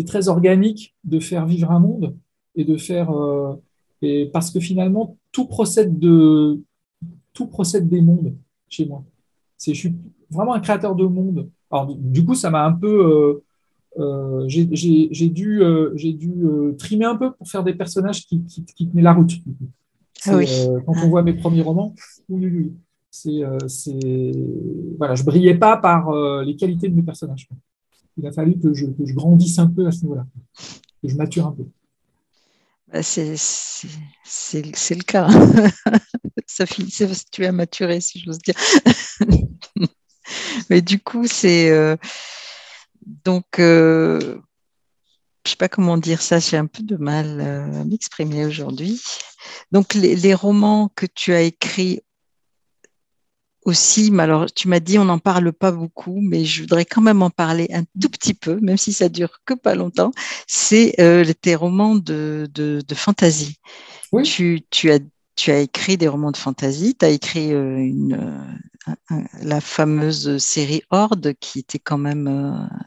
très organique de faire vivre un monde et de faire euh, et parce que finalement tout procède de tout procède des mondes chez moi. C'est, je suis vraiment un créateur de monde. Alors, du coup, ça m'a un peu. Euh, euh, j'ai, dû, euh, j'ai dû trimer un peu pour faire des personnages qui, qui, tenaient la route. Ah quand on voit mes premiers romans, oui, oui, c'est, c'est, voilà, je brillais pas par les qualités de mes personnages. Il a fallu que je, que je grandisse un peu à ce niveau-là, que je mature un peu. Bah, c'est, c'est, c'est le cas. ça finit, tu as maturé, si j'ose dire. Mais du coup, c'est euh, donc, euh, je ne sais pas comment dire ça, j'ai un peu de mal à m'exprimer aujourd'hui. Donc, les, romans que tu as écrits aussi, mais alors tu m'as dit on n'en parle pas beaucoup, mais je voudrais quand même en parler un tout petit peu, même si ça dure que pas longtemps. C'est euh, tes romans de, de, de fantasy. Oui. Tu, tu, as, tu as écrit des romans de fantasy, tu as écrit euh, une, euh, la fameuse série Horde, qui était quand même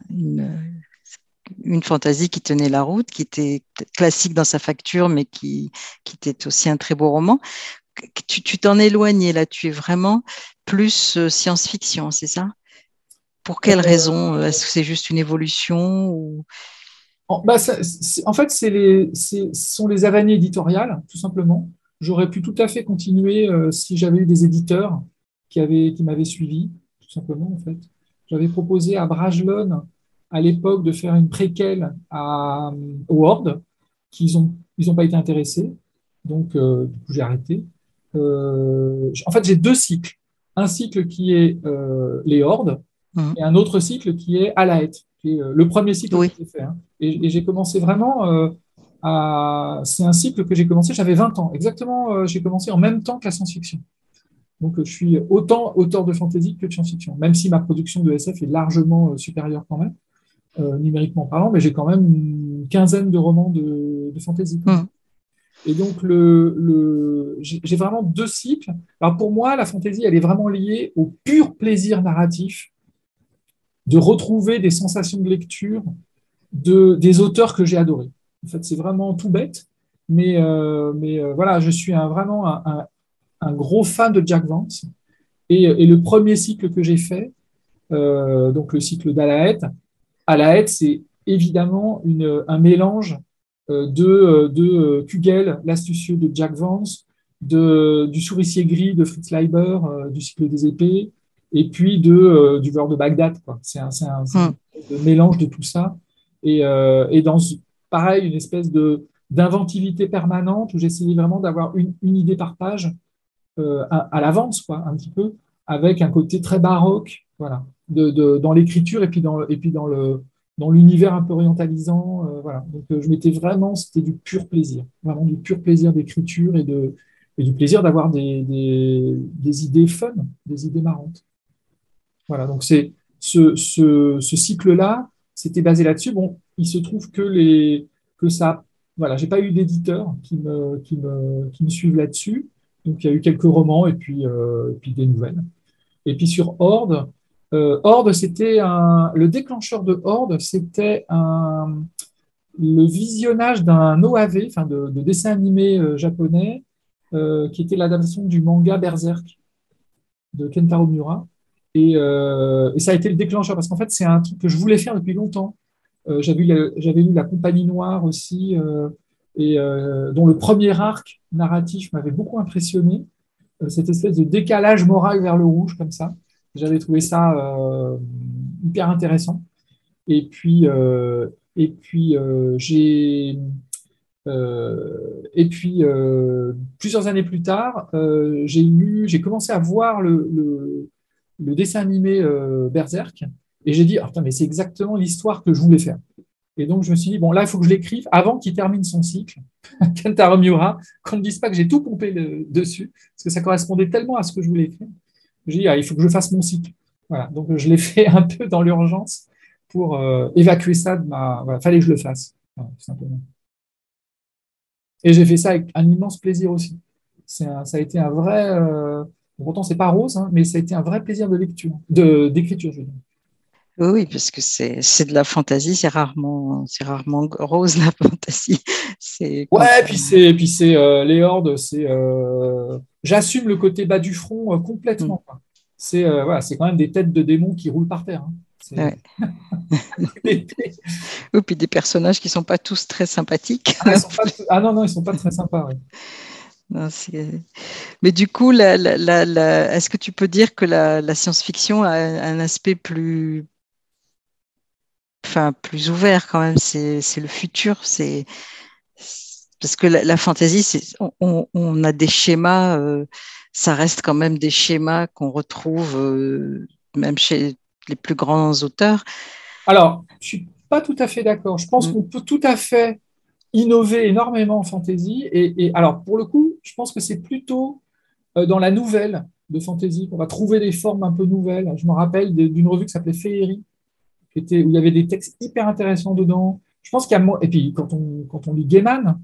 une, une fantaisie qui tenait la route, qui était classique dans sa facture, mais qui, qui était aussi un très beau roman. Tu t'en éloignes là, tu es vraiment plus euh, science-fiction, c'est ça? Pour quelle euh, raison? Est-ce que c'est juste une évolution ou... en, bah, en, fait, les, ce sont les avanies éditoriales, tout simplement. J'aurais pu tout à fait continuer euh, si j'avais eu des éditeurs qui, avaient, qui m'avaient suivi, tout simplement, en fait. J'avais proposé à Brajlon, à l'époque, de faire une préquelle à, Word, qu'ils n'ont ils ont pas été intéressés. Donc, coup, j'ai arrêté. en fait, j'ai deux cycles un cycle qui est euh, les hordes mmh. et un autre cycle qui est hête, qui est euh, le premier cycle que j'ai fait. Hein. Et, j'ai commencé vraiment euh, à. C'est un cycle que j'ai commencé, j'avais 20 ans. Exactement, j'ai commencé en même temps que la science-fiction. Donc, je suis autant auteur de fantasy que de science-fiction, même si ma production de SF est largement supérieure quand même, numériquement parlant, mais j'ai quand même une quinzaine de romans de, de fantasy. Mmh. Et donc, le, j'ai vraiment deux cycles. Alors, pour moi, la fantaisie, elle est vraiment liée au pur plaisir narratif de retrouver des sensations de lecture de, des auteurs que j'ai adorés. En fait, c'est vraiment tout bête, mais, euh, mais euh, voilà, je suis un, vraiment un, un, gros fan de Jack Vance. Et, et le premier cycle que j'ai fait, euh, donc le cycle d'Alaet, Alaet, c'est évidemment une, un mélange de, de Kugel, l'astucieux de Jack Vance, de, du souricier gris de Fritz Leiber, du cycle des épées, et puis de, du beurre de Bagdad. C'est un, un, hmm. mélange de tout ça. Et, et, dans, pareil, une espèce de d'inventivité permanente où j'essayais vraiment d'avoir une, une, idée par page à, à l'avance, quoi, un petit peu, avec un côté très baroque, voilà, de, de dans l'écriture et puis dans, et puis dans le, dans l'univers un peu orientalisant. Euh, voilà. Donc, euh, je m'étais vraiment, c'était du pur plaisir, vraiment du pur plaisir d'écriture et, de, et du plaisir d'avoir des, des, des, idées fun, des idées marrantes. Voilà, donc c'est ce, ce, ce cycle-là, c'était basé là-dessus. Bon, il se trouve que, les, que ça, voilà, j'ai pas eu d'éditeurs qui me, qui, me, qui me suivent là-dessus. Donc, il y a eu quelques romans et puis, euh, et puis des nouvelles. Et puis sur Horde, euh, Horde, c'était le déclencheur de Horde, c'était le visionnage d'un OAV, enfin de, dessin animé euh, japonais, euh, qui était l'adaptation du manga Berserk de Kentaro Miura. Et, ça a été le déclencheur, parce qu'en fait, c'est un truc que je voulais faire depuis longtemps. J'avais, lu La Compagnie Noire aussi, et dont le premier arc narratif m'avait beaucoup impressionné. cette espèce de décalage moral vers le rouge, comme ça. J'avais trouvé ça euh, hyper intéressant. Et puis, euh, et puis euh, j'ai. et puis, plusieurs années plus tard, j'ai lu, j'ai commencé à voir le, dessin animé Berserk, et j'ai dit, ah, mais c'est exactement l'histoire que je voulais faire. Et donc, je me suis dit, bon, là, il faut que je l'écrive avant qu'il termine son cycle, Kentaro Miura, qu'on ne dise pas que j'ai tout pompé dessus, parce que ça correspondait tellement à ce que je voulais écrire. J'ai dit, ah, il faut que je fasse mon cycle. Voilà. Donc, je l'ai fait un peu dans l'urgence pour euh, évacuer ça de ma. Voilà, fallait que je le fasse, tout simplement. Et j'ai fait ça avec un immense plaisir aussi. ça a été un vrai. Euh, pourtant, c'est pas rose, hein, mais ça a été un vrai plaisir de lecture, d'écriture, je veux dire. Oui, parce que c'est de la fantaisie, c'est rarement, rarement rose la fantaisie. Ouais, puis c'est puis c'est euh, les hordes, c'est euh, j'assume le côté bas du front euh, complètement. Mm. C'est voilà, c'est quand même des têtes de démons qui roulent par terre. Hein. Ouais. Ou puis des personnages qui sont pas tous très sympathiques. Ah, ah non non, ils sont pas très sympas. Mais du coup, est-ce que tu peux dire que la, science-fiction a un aspect plus, enfin, plus ouvert quand même C'est le futur. C'est parce que la, fantaisie, on, on, a des schémas, ça reste quand même des schémas qu'on retrouve même chez les plus grands auteurs. Alors, je suis pas tout à fait d'accord. Je pense mm. qu'on peut tout à fait innover énormément en fantasy. Et, alors, pour le coup, je pense que c'est plutôt euh, dans la nouvelle de fantasy qu'on va trouver des formes un peu nouvelles. Je me rappelle d'une revue qui s'appelait Féerie, où il y avait des textes hyper intéressants dedans. Je pense qu'il y a et puis quand on lit Gaiman,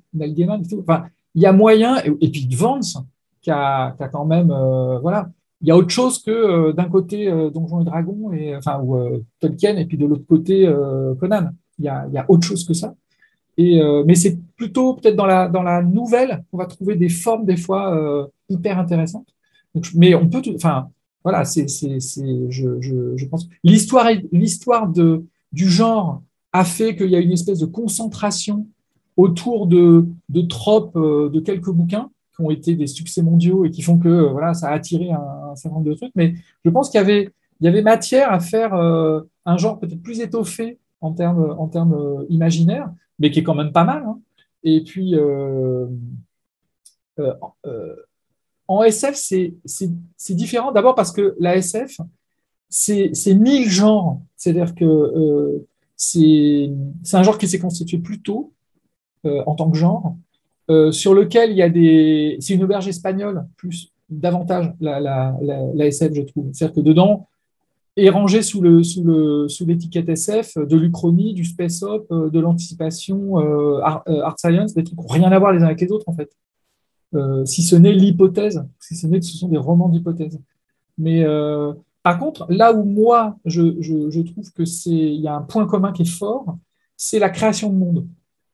enfin, il y a moyen et, puis Vance qui a, qui a quand même euh, voilà il y a autre chose que euh, d'un côté Donjons et Dragons et enfin ou Tolkien et puis de l'autre côté Conan. Il y, a, il y a autre chose que ça. Euh, mais c'est plutôt peut-être dans la, dans la nouvelle qu'on va trouver des formes des fois euh, hyper intéressantes. mais on peut, enfin, voilà, c'est, c'est, je, je, je, pense. L'histoire, l'histoire de, du genre a fait qu'il y a une espèce de concentration autour de, de tropes euh, de quelques bouquins qui ont été des succès mondiaux et qui font que voilà, ça a attiré un, certain nombre de trucs. Mais je pense qu'il y avait, il y avait matière à faire un genre peut-être plus étoffé en termes, en termes imaginaires, mais qui est quand même pas mal. Hein. Et puis, euh, euh, euh, en SF, c'est différent. D'abord parce que la SF, c'est mille genres. C'est-à-dire que c'est un genre qui s'est constitué plus tôt en tant que genre, sur lequel il y a des. C'est une auberge espagnole, plus davantage la, SF, je trouve. C'est-à-dire que dedans, est rangé sous le sous le sous l'étiquette SF de l'Uchronie, du space op, euh, de l'anticipation, euh, euh, art, science, des trucs qui n'ont rien à voir les uns avec les autres en fait. Si ce n'est l'hypothèse, si ce n'est que ce sont des romans d'hypothèse. Mais par contre, là où moi je, je, je trouve que c'est il y a un point commun qui est fort, c'est la création de mondes.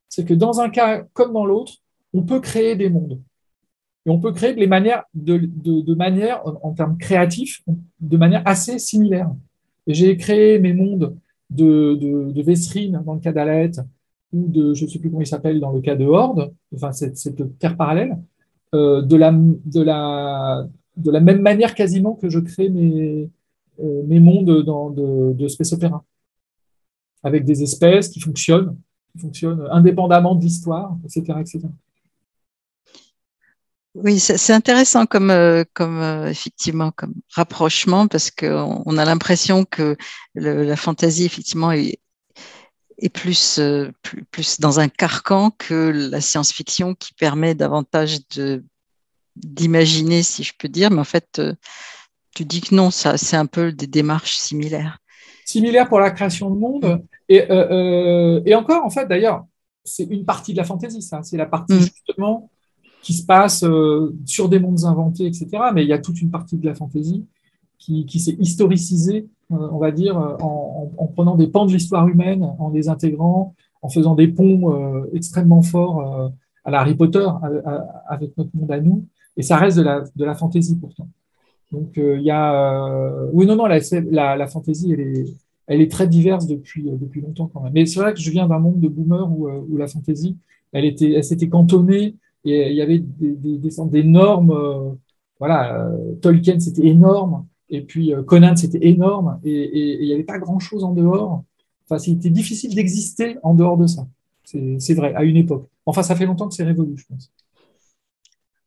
C'est que dans un cas comme dans l'autre, on peut créer des mondes. Et on peut créer de, les manières, de, de, manière, en, termes créatifs, de manière assez similaire. J'ai créé mes mondes de, de, de Vesrine dans le cas d'Alette, ou de, je ne sais plus comment il s'appelle, dans le cas de Horde, enfin cette, cette terre parallèle, euh, de, la, de, la, de la même manière quasiment que je crée mes, euh, mes mondes dans, de, de Space Opera, avec des espèces qui fonctionnent, qui fonctionnent indépendamment de l'histoire, etc., etc. Oui, c'est intéressant comme, euh, comme euh, effectivement comme rapprochement parce qu'on on a l'impression que la fantaisie effectivement est, est plus, euh, plus, plus, dans un carcan que la science-fiction qui permet davantage d'imaginer, si je peux dire. Mais en fait, tu dis que non, ça c'est un peu des démarches similaires. Similaires pour la création de monde et, et encore en fait d'ailleurs c'est une partie de la fantaisie ça, c'est la partie mm. justement qui se passe euh, sur des mondes inventés, etc. Mais il y a toute une partie de la fantaisie qui, qui s'est historicisée, euh, on va dire, euh, en, en, prenant des pans de l'histoire humaine, en les intégrant, en faisant des ponts extrêmement forts à la Harry Potter avec notre monde à nous. Et ça reste de la, de la fantaisie pourtant. Donc il y a... oui, non, non, la, la, la fantaisie, elle est, elle est très diverse depuis, depuis longtemps quand même. Mais c'est vrai que je viens d'un monde de boomers où, où la fantaisie, elle, était, elle s'était cantonnée il y avait des, des, des d'énormes. Euh, voilà, euh, Tolkien, c'était énorme. Et puis euh, Conan, c'était énorme. Et il n'y avait pas grand-chose en dehors. Enfin, c'était difficile d'exister en dehors de ça. C'est vrai, à une époque. Enfin, ça fait longtemps que c'est révolu, je pense.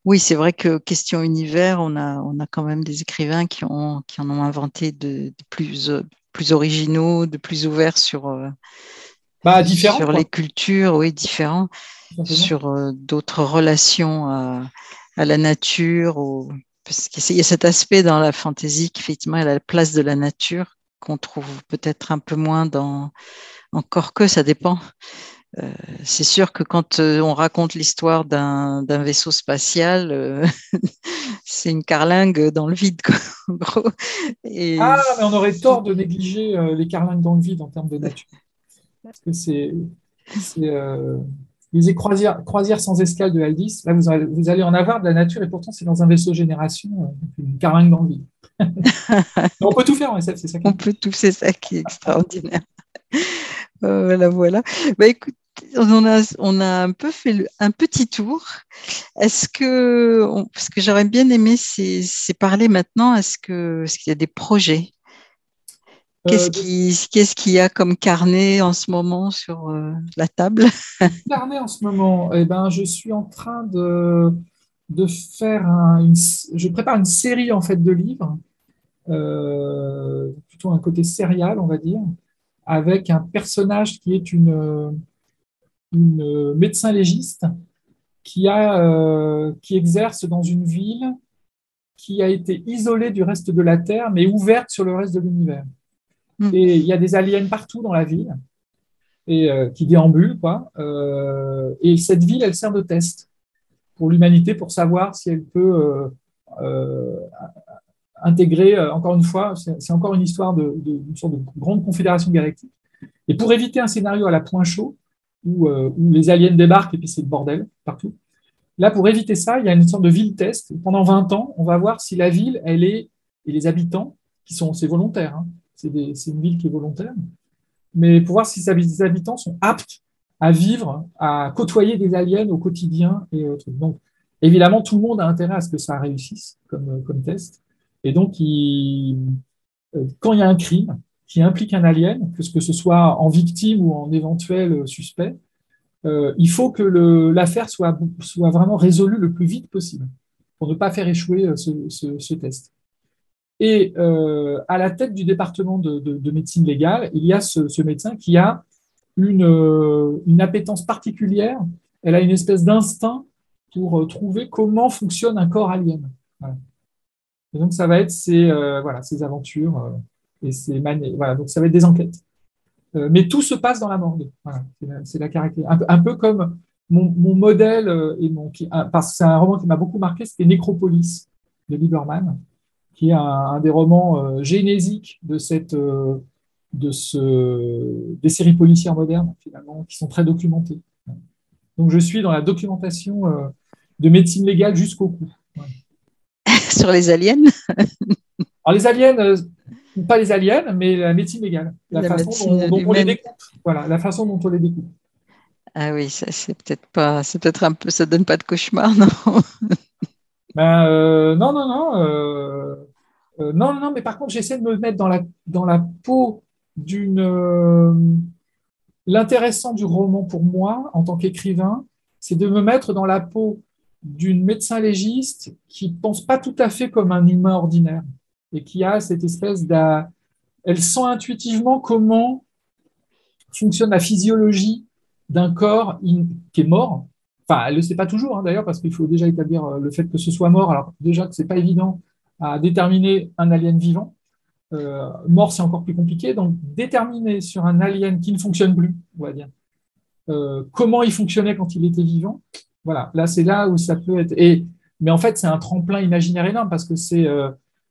Oui, c'est vrai que question univers, on a, on a quand même des écrivains qui, ont, qui en ont inventé de, plus, plus originaux, de plus ouverts sur, bah, sur les cultures, oui, différents sur euh, d'autres relations à, la nature. Ou, parce qu'il y a cet aspect dans la fantaisie qu'effectivement, il a la place de la nature qu'on trouve peut-être un peu moins dans. Encore que ça dépend. Euh, c'est sûr que quand euh, on raconte l'histoire d'un vaisseau spatial, c'est une carlingue dans le vide, en gros. Ah, mais on aurait tort de négliger les carlingues dans le vide en termes de nature. Parce que c'est lisez Croisière, Croisière sans escale de Aldis. Là, vous, allez en avoir de la nature et pourtant, c'est dans un vaisseau génération, euh, une carlingue dans le vide. on peut tout faire en SF, c'est ça On peut tout, c'est ça qui est extraordinaire. Euh, voilà, voilà. Bah, écoute, on a, on a un peu fait un petit tour. Est-ce que, parce que j'aurais bien aimé, c'est parler maintenant, est-ce qu'il est y a des projets Qu'est-ce qu'il qui y a comme carnet en ce moment sur la table? Carnet en ce moment, eh ben, je suis en train de, de faire une, je prépare une série en fait de livres, plutôt un côté sérial, on va dire, avec un personnage qui est une, une médecin légiste qui, a, euh, qui exerce dans une ville qui a été isolée du reste de la Terre, mais ouverte sur le reste de l'univers. Hmm. Et il y a des aliens partout dans la ville, et euh, qui déambulent, quoi. Euh, et cette ville, elle sert de test pour l'humanité, pour savoir si elle peut intégrer, encore une fois, c'est encore une histoire de, sorte de grande confédération galactique. Et pour éviter un scénario à la point chaud, euh, où, les aliens débarquent et puis c'est le bordel partout. Là, pour éviter ça, il y a une sorte de ville test. Pendant 20 ans, on va voir si la ville, elle est, et les habitants, qui sont, c'est volontaire, hein, c'est, une ville qui est volontaire, mais pour voir si les habitants sont aptes à vivre, à côtoyer des aliens au quotidien et autres. Donc, évidemment, tout le monde a intérêt à ce que ça réussisse comme, test. Et donc, euh, quand il y a un crime, qui implique un alien, que ce, soit en victime ou en éventuel suspect, euh, il faut que l'affaire soit, soit vraiment résolue le plus vite possible pour ne pas faire échouer euh, ce, test. Et euh, à la tête du département de, médecine légale, il y a ce, médecin qui a une, une, appétence particulière, elle a une espèce d'instinct pour trouver comment fonctionne un corps alien. Et donc ça va être ces, voilà, ces aventures et c'est voilà, donc ça va être des enquêtes. Euh, mais tout se passe dans la morgue. c'est la, caractéristique. Un, peu comme mon, modèle, euh, et mon, parce que c'est un roman qui m'a beaucoup marqué, c'était Nécropolis de Lieberman, qui est un, des romans euh, génésiques de cette, de ce, des séries policières modernes, finalement, qui sont très documentées. Donc je suis dans la documentation de médecine légale jusqu'au cou. Sur les aliens Alors les aliens, pas les aliens, mais la médecine légale. La, façon dont, on les découpe. Voilà, la façon dont on les découpe. Ah oui, ça c'est peut-être pas, c'est peut-être un peu, ça donne pas de cauchemar, non? Ben, euh, Non, non, non, euh, euh, non, non, mais par contre, j'essaie de me mettre dans la peau d'une. L'intéressant du roman pour moi, en tant qu'écrivain, c'est de me mettre dans la peau d'une médecin légiste qui pense pas tout à fait comme un humain ordinaire et qui a cette espèce d Elle sent intuitivement comment fonctionne la physiologie d'un corps qui est mort. Enfin, elle ne le sait pas toujours, hein, d'ailleurs, parce qu'il faut déjà établir euh, le fait que ce soit mort. Alors, déjà que ce n'est pas évident à déterminer un alien vivant. Euh, mort, c'est encore plus compliqué. Donc, déterminer sur un alien qui ne fonctionne plus, on va dire, euh, comment il fonctionnait quand il était vivant. Voilà, là, c'est là où ça peut être. Et, mais en fait, c'est un tremplin imaginaire énorme parce que c'est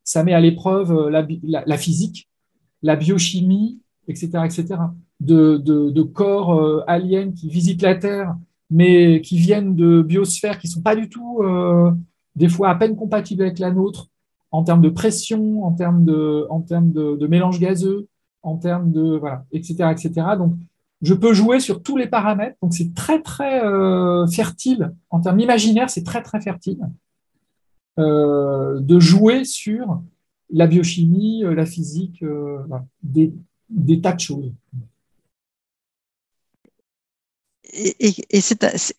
ça met à l'épreuve euh, la, physique, la biochimie, etc., etc. De, corps euh, aliens qui visitent la Terre, mais qui viennent de biosphères qui ne sont pas du tout, euh, des fois, à peine compatibles avec la nôtre, en termes de pression, en termes de, en termes de, mélange gazeux, en termes de, voilà, etc., etc. Donc, je peux jouer sur tous les paramètres. Donc, c'est très, très fertile. En termes imaginaires, c'est très, très fertile. Euh, de jouer sur la biochimie, euh, la physique, euh, des, tas de choses. Et,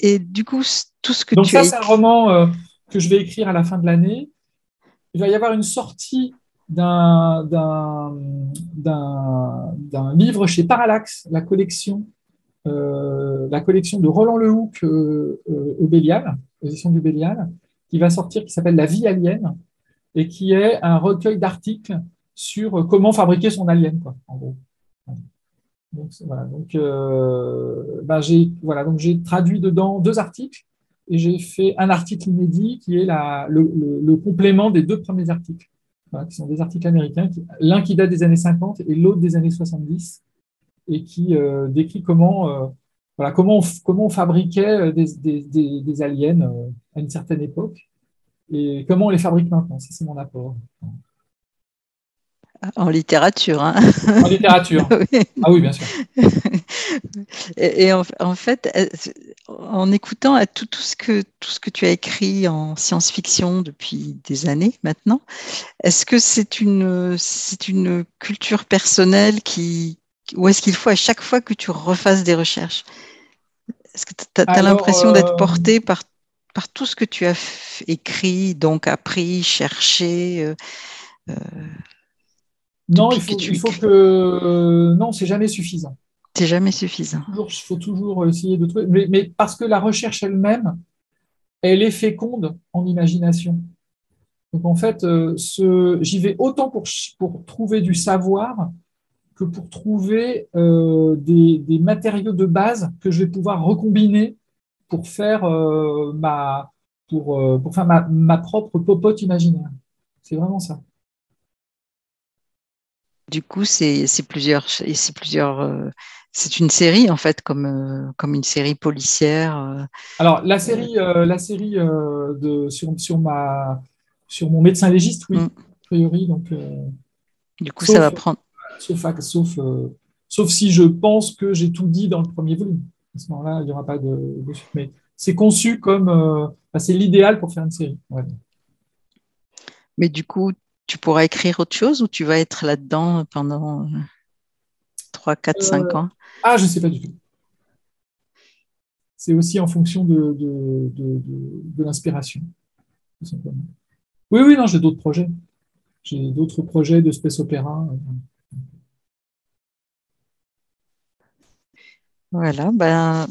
et, du coup, tout ce que Donc tu ça, c'est un roman que je vais écrire à la fin de l'année. Il va y avoir une sortie d'un livre chez Parallax, la collection, la collection de Roland Lehoucq au Bélial, position du Bélial, qui va sortir, qui s'appelle La vie alien, et qui est un recueil d'articles sur comment fabriquer son alien, quoi, en gros. Donc, voilà, donc, euh, bah, j'ai voilà, traduit dedans deux articles et j'ai fait un article inédit qui est le, complément des deux premiers articles, qui sont des articles américains, l'un qui date des années 50 et l'autre des années 70, et qui euh, décrit comment euh, voilà, comment, on, comment on fabriquait euh, des, aliens à une certaine époque et comment on les fabrique maintenant. Ça, c'est mon apport. En littérature. Hein. En littérature. Ah oui, bien sûr. Et, en, fait, en écoutant à tout, tout, ce que, tout ce que tu as écrit en science-fiction depuis des années maintenant, est-ce que c'est une, c'est une culture personnelle qui, ou est-ce qu'il faut à chaque fois que tu refasses des recherches? Est-ce que tu as, l'impression d'être euh, porté par, par tout ce que tu as écrit, donc appris, cherché euh, euh, Non, il faut que, il faut que non, c'est jamais suffisant. C'est jamais suffisant. Il faut toujours essayer de trouver, mais, mais parce que la recherche elle-même, elle est féconde en imagination. Donc en fait, j'y vais autant pour, pour trouver du savoir que pour trouver euh, des, matériaux de base que je vais pouvoir recombiner pour faire, euh, ma, pour, euh, pour faire ma, propre popote imaginaire. C'est vraiment ça. Du coup, c'est plusieurs, c'est plusieurs, c'est une série en fait, comme, comme une série policière. Alors la série, la série de, sur, sur, ma, sur mon médecin légiste, oui, mm. a priori. Donc, du coup, ça va prendre sauf, euh, sauf, si je pense que j'ai tout dit dans le premier volume. À ce moment-là, il n'y aura pas de, suite. Mais c'est conçu comme. Euh, c'est l'idéal pour faire une série. Mais du coup, tu pourras écrire autre chose ou tu vas être là-dedans pendant 3, 4, 5 ans? Ah, je ne sais pas du tout. C'est aussi en fonction de, de, l'inspiration, Oui, oui, non, j'ai d'autres projets. J'ai d'autres projets de space opéra. Voilà, ben,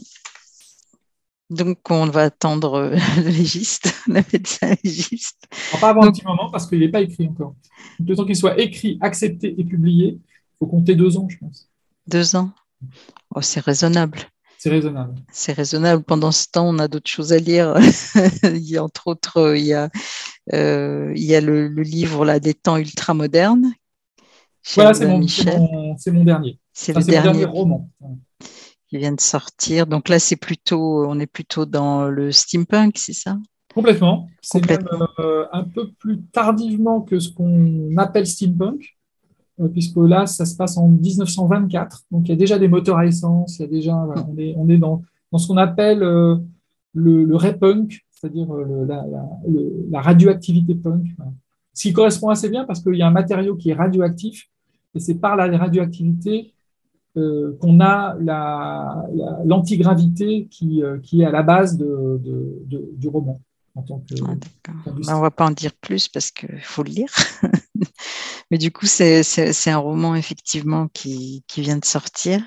donc on va attendre euh, le légiste, le médecin légiste. pas avant un petit moment parce qu'il n'est pas écrit encore. Le temps qu'il soit écrit, accepté et publié, il faut compter deux ans, je pense. Deux ans oh, C'est raisonnable. C'est raisonnable. C'est raisonnable. Pendant ce temps, on a d'autres choses à lire. il y a, entre autres, il y a, euh, il y a le, livre là, des temps ultramodernes. Voilà, c'est mon, mon, dernier. C'est le dernier roman qui vient de sortir. Donc là, c'est plutôt, on est plutôt dans le steampunk, c'est ça? Complètement. C'est même euh, un peu plus tardivement que ce qu'on appelle steampunk, euh, puisque là, ça se passe en 1924. Donc il y a déjà des moteurs à essence, il y a déjà, on, est, on est dans, dans ce qu'on appelle euh, le, le punk c'est-à-dire la, la, radioactivité punk. Ce qui correspond assez bien parce qu'il y a un matériau qui est radioactif, et c'est par la radioactivité euh, qu'on a l'antigravité qui, euh, qui, est à la base de, du roman. En tant que, ah, ben, on ne va pas en dire plus parce qu'il faut le lire. Mais du coup, c'est un roman effectivement qui, qui, vient de sortir.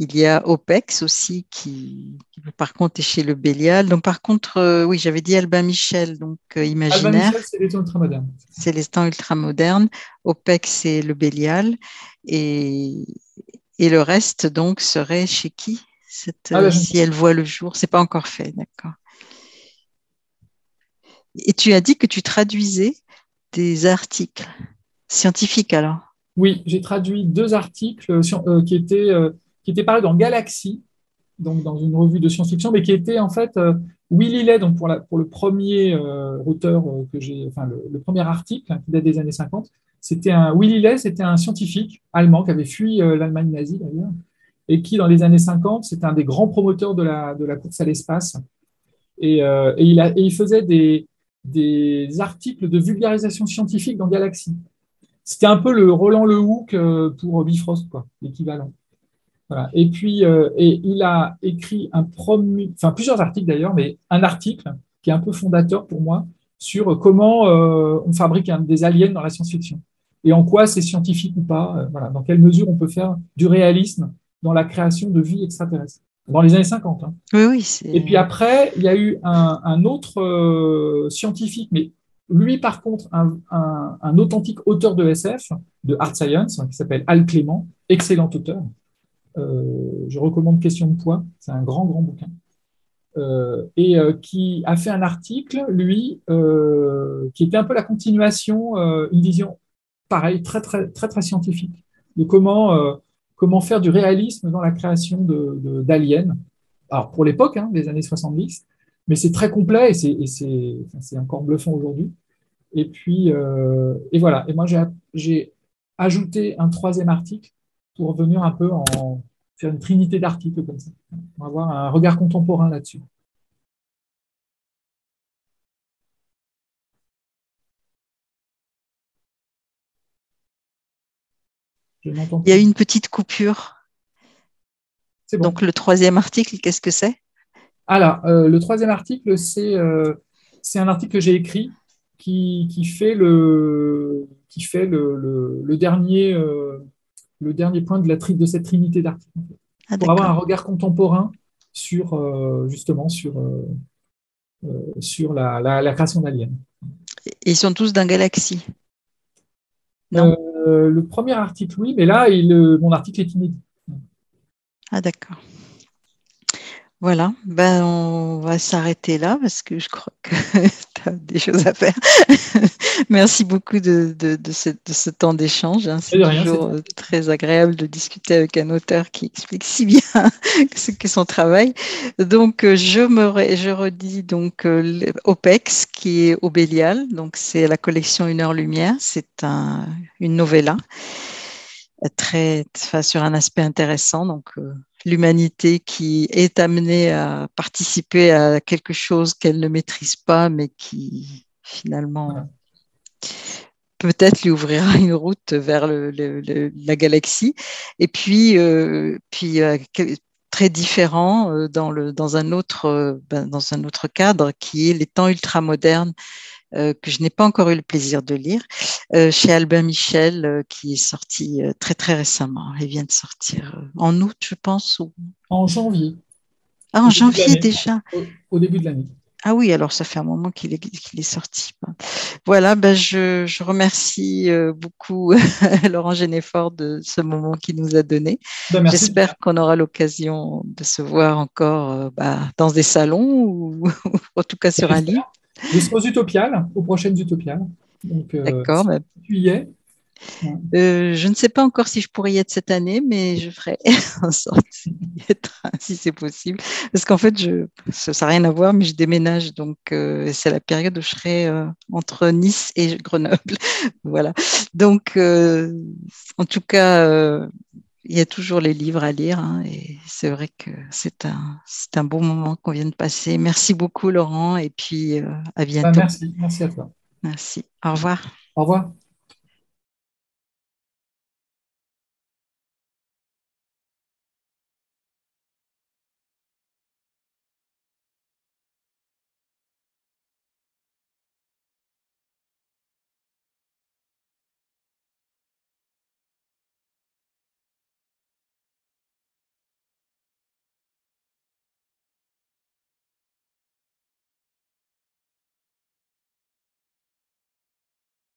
Il y a OPEX aussi qui, par contre, est chez le Bélial. Donc, par contre, euh, oui, j'avais dit Albin Michel, donc imaginaire. Albin Michel, c'est les temps ultramodernes. C'est les temps ultramodernes. OPEX, c'est le Bélial. Et, et le reste, donc, serait chez qui ah, bah, Si elle voit le jour, c'est pas encore fait, d'accord. Et tu as dit que tu traduisais des articles scientifiques alors? Oui, j'ai traduit deux articles euh, qui étaient euh, qui étaient parus dans Galaxy, donc dans une revue de science-fiction, mais qui étaient en fait euh, Willy Lay, donc pour, la, pour le premier auteur que j'ai, enfin le, premier article hein, qui date des années 50, c'était un Willy Ley, c'était un scientifique allemand qui avait fui euh, l'Allemagne nazie d'ailleurs, et qui dans les années 50, c'était un des grands promoteurs de la, course à l'espace. Et, euh, il faisait des, articles de vulgarisation scientifique dans Galaxy. C'était un peu le Roland Lehoucq euh, pour Bifrost, quoi, l'équivalent. Et puis, et il a écrit un premier, enfin plusieurs articles d'ailleurs, mais un article qui est un peu fondateur pour moi sur comment on fabrique des aliens dans la science-fiction et en quoi c'est scientifique ou pas, euh, voilà, dans quelle mesure on peut faire du réalisme dans la création de vie extraterrestre, dans les années 50. Hein. Oui, oui. Et puis après, il y a eu un, autre euh, scientifique, mais lui, par contre, un, authentique auteur de SF, de Art Science, qui s'appelle Al Clément, excellent auteur. Euh, je recommande Question de poids, c'est un grand, grand bouquin. et qui a fait un article, lui, qui était un peu la continuation, une vision pareil, très, très, très, très scientifique, de comment, euh, comment faire du réalisme dans la création d'aliens. De, Alors, pour l'époque, hein, des années 70, mais c'est très complet et c'est encore bluffant aujourd'hui. Et puis, euh, et voilà. Et moi, j'ai ajouter un troisième article pour venir un peu en faire une trinité d'articles comme ça. On va avoir un regard contemporain là-dessus. Il y a une petite coupure. Donc le troisième article, qu'est-ce que c'est? Alors, euh, le troisième article, c'est euh, un article que j'ai écrit qui, fait le, qui fait le, le, dernier, euh, le dernier point de, la de cette trinité d'articles. Ah, pour avoir un regard contemporain sur, justement, sur, sur la, la, création d'Alien. Ils sont tous d'un galaxie? Non? Euh, le premier article, oui, mais là, euh, mon article est inédit. Ah, d'accord. Voilà, ben, on va s'arrêter là parce que je crois que as des choses à faire. Merci beaucoup de, ce, temps d'échange. Hein. C'est toujours très agréable de discuter avec un auteur qui explique si bien ce qu'est son travail. Donc, euh, je, me, je redis donc OPEX qui est Obélial. Donc, c'est la collection Une heure lumière. C'est un, une novella très, sur un aspect intéressant. Donc, l'humanité qui est amenée à participer à quelque chose qu'elle ne maîtrise pas, mais qui finalement peut-être lui ouvrira une route vers la galaxie. Et puis, euh, puis euh, très différent euh, dans, le, dans, un autre, ben, dans un autre cadre qui est les temps ultramodernes euh, que je n'ai pas encore eu le plaisir de lire, euh, chez Albin Michel, euh, qui est sorti très très récemment. Il vient de sortir en août, je pense. Ou... En janvier. Ah, en janvier déjà. Au, début de l'année. Ah oui, alors ça fait un moment qu'il est, qu'il est sorti. Voilà, ben je, je remercie beaucoup Laurent Généfort de ce moment qu'il nous a donné. Ben, J'espère qu'on aura l'occasion de se voir encore bah, dans des salons ou, en tout cas sur un livre. Je serai aux Utopiales, aux prochaines Utopiales. Euh, D'accord. tu y es euh, je ne sais pas encore si je pourrais y être cette année, mais je ferai en sorte d'y être si c'est possible. Parce qu'en fait, je, ça n'a rien à voir, mais je déménage, donc euh, c'est la période où je serai entre Nice et Grenoble. voilà. Donc, en tout cas, il y a toujours les livres à lire hein, et c'est vrai que c'est un, c'est un bon moment qu'on vient de passer. Merci beaucoup Laurent et puis euh, à bah, bientôt. merci, merci à toi. Merci. Au revoir. Au revoir.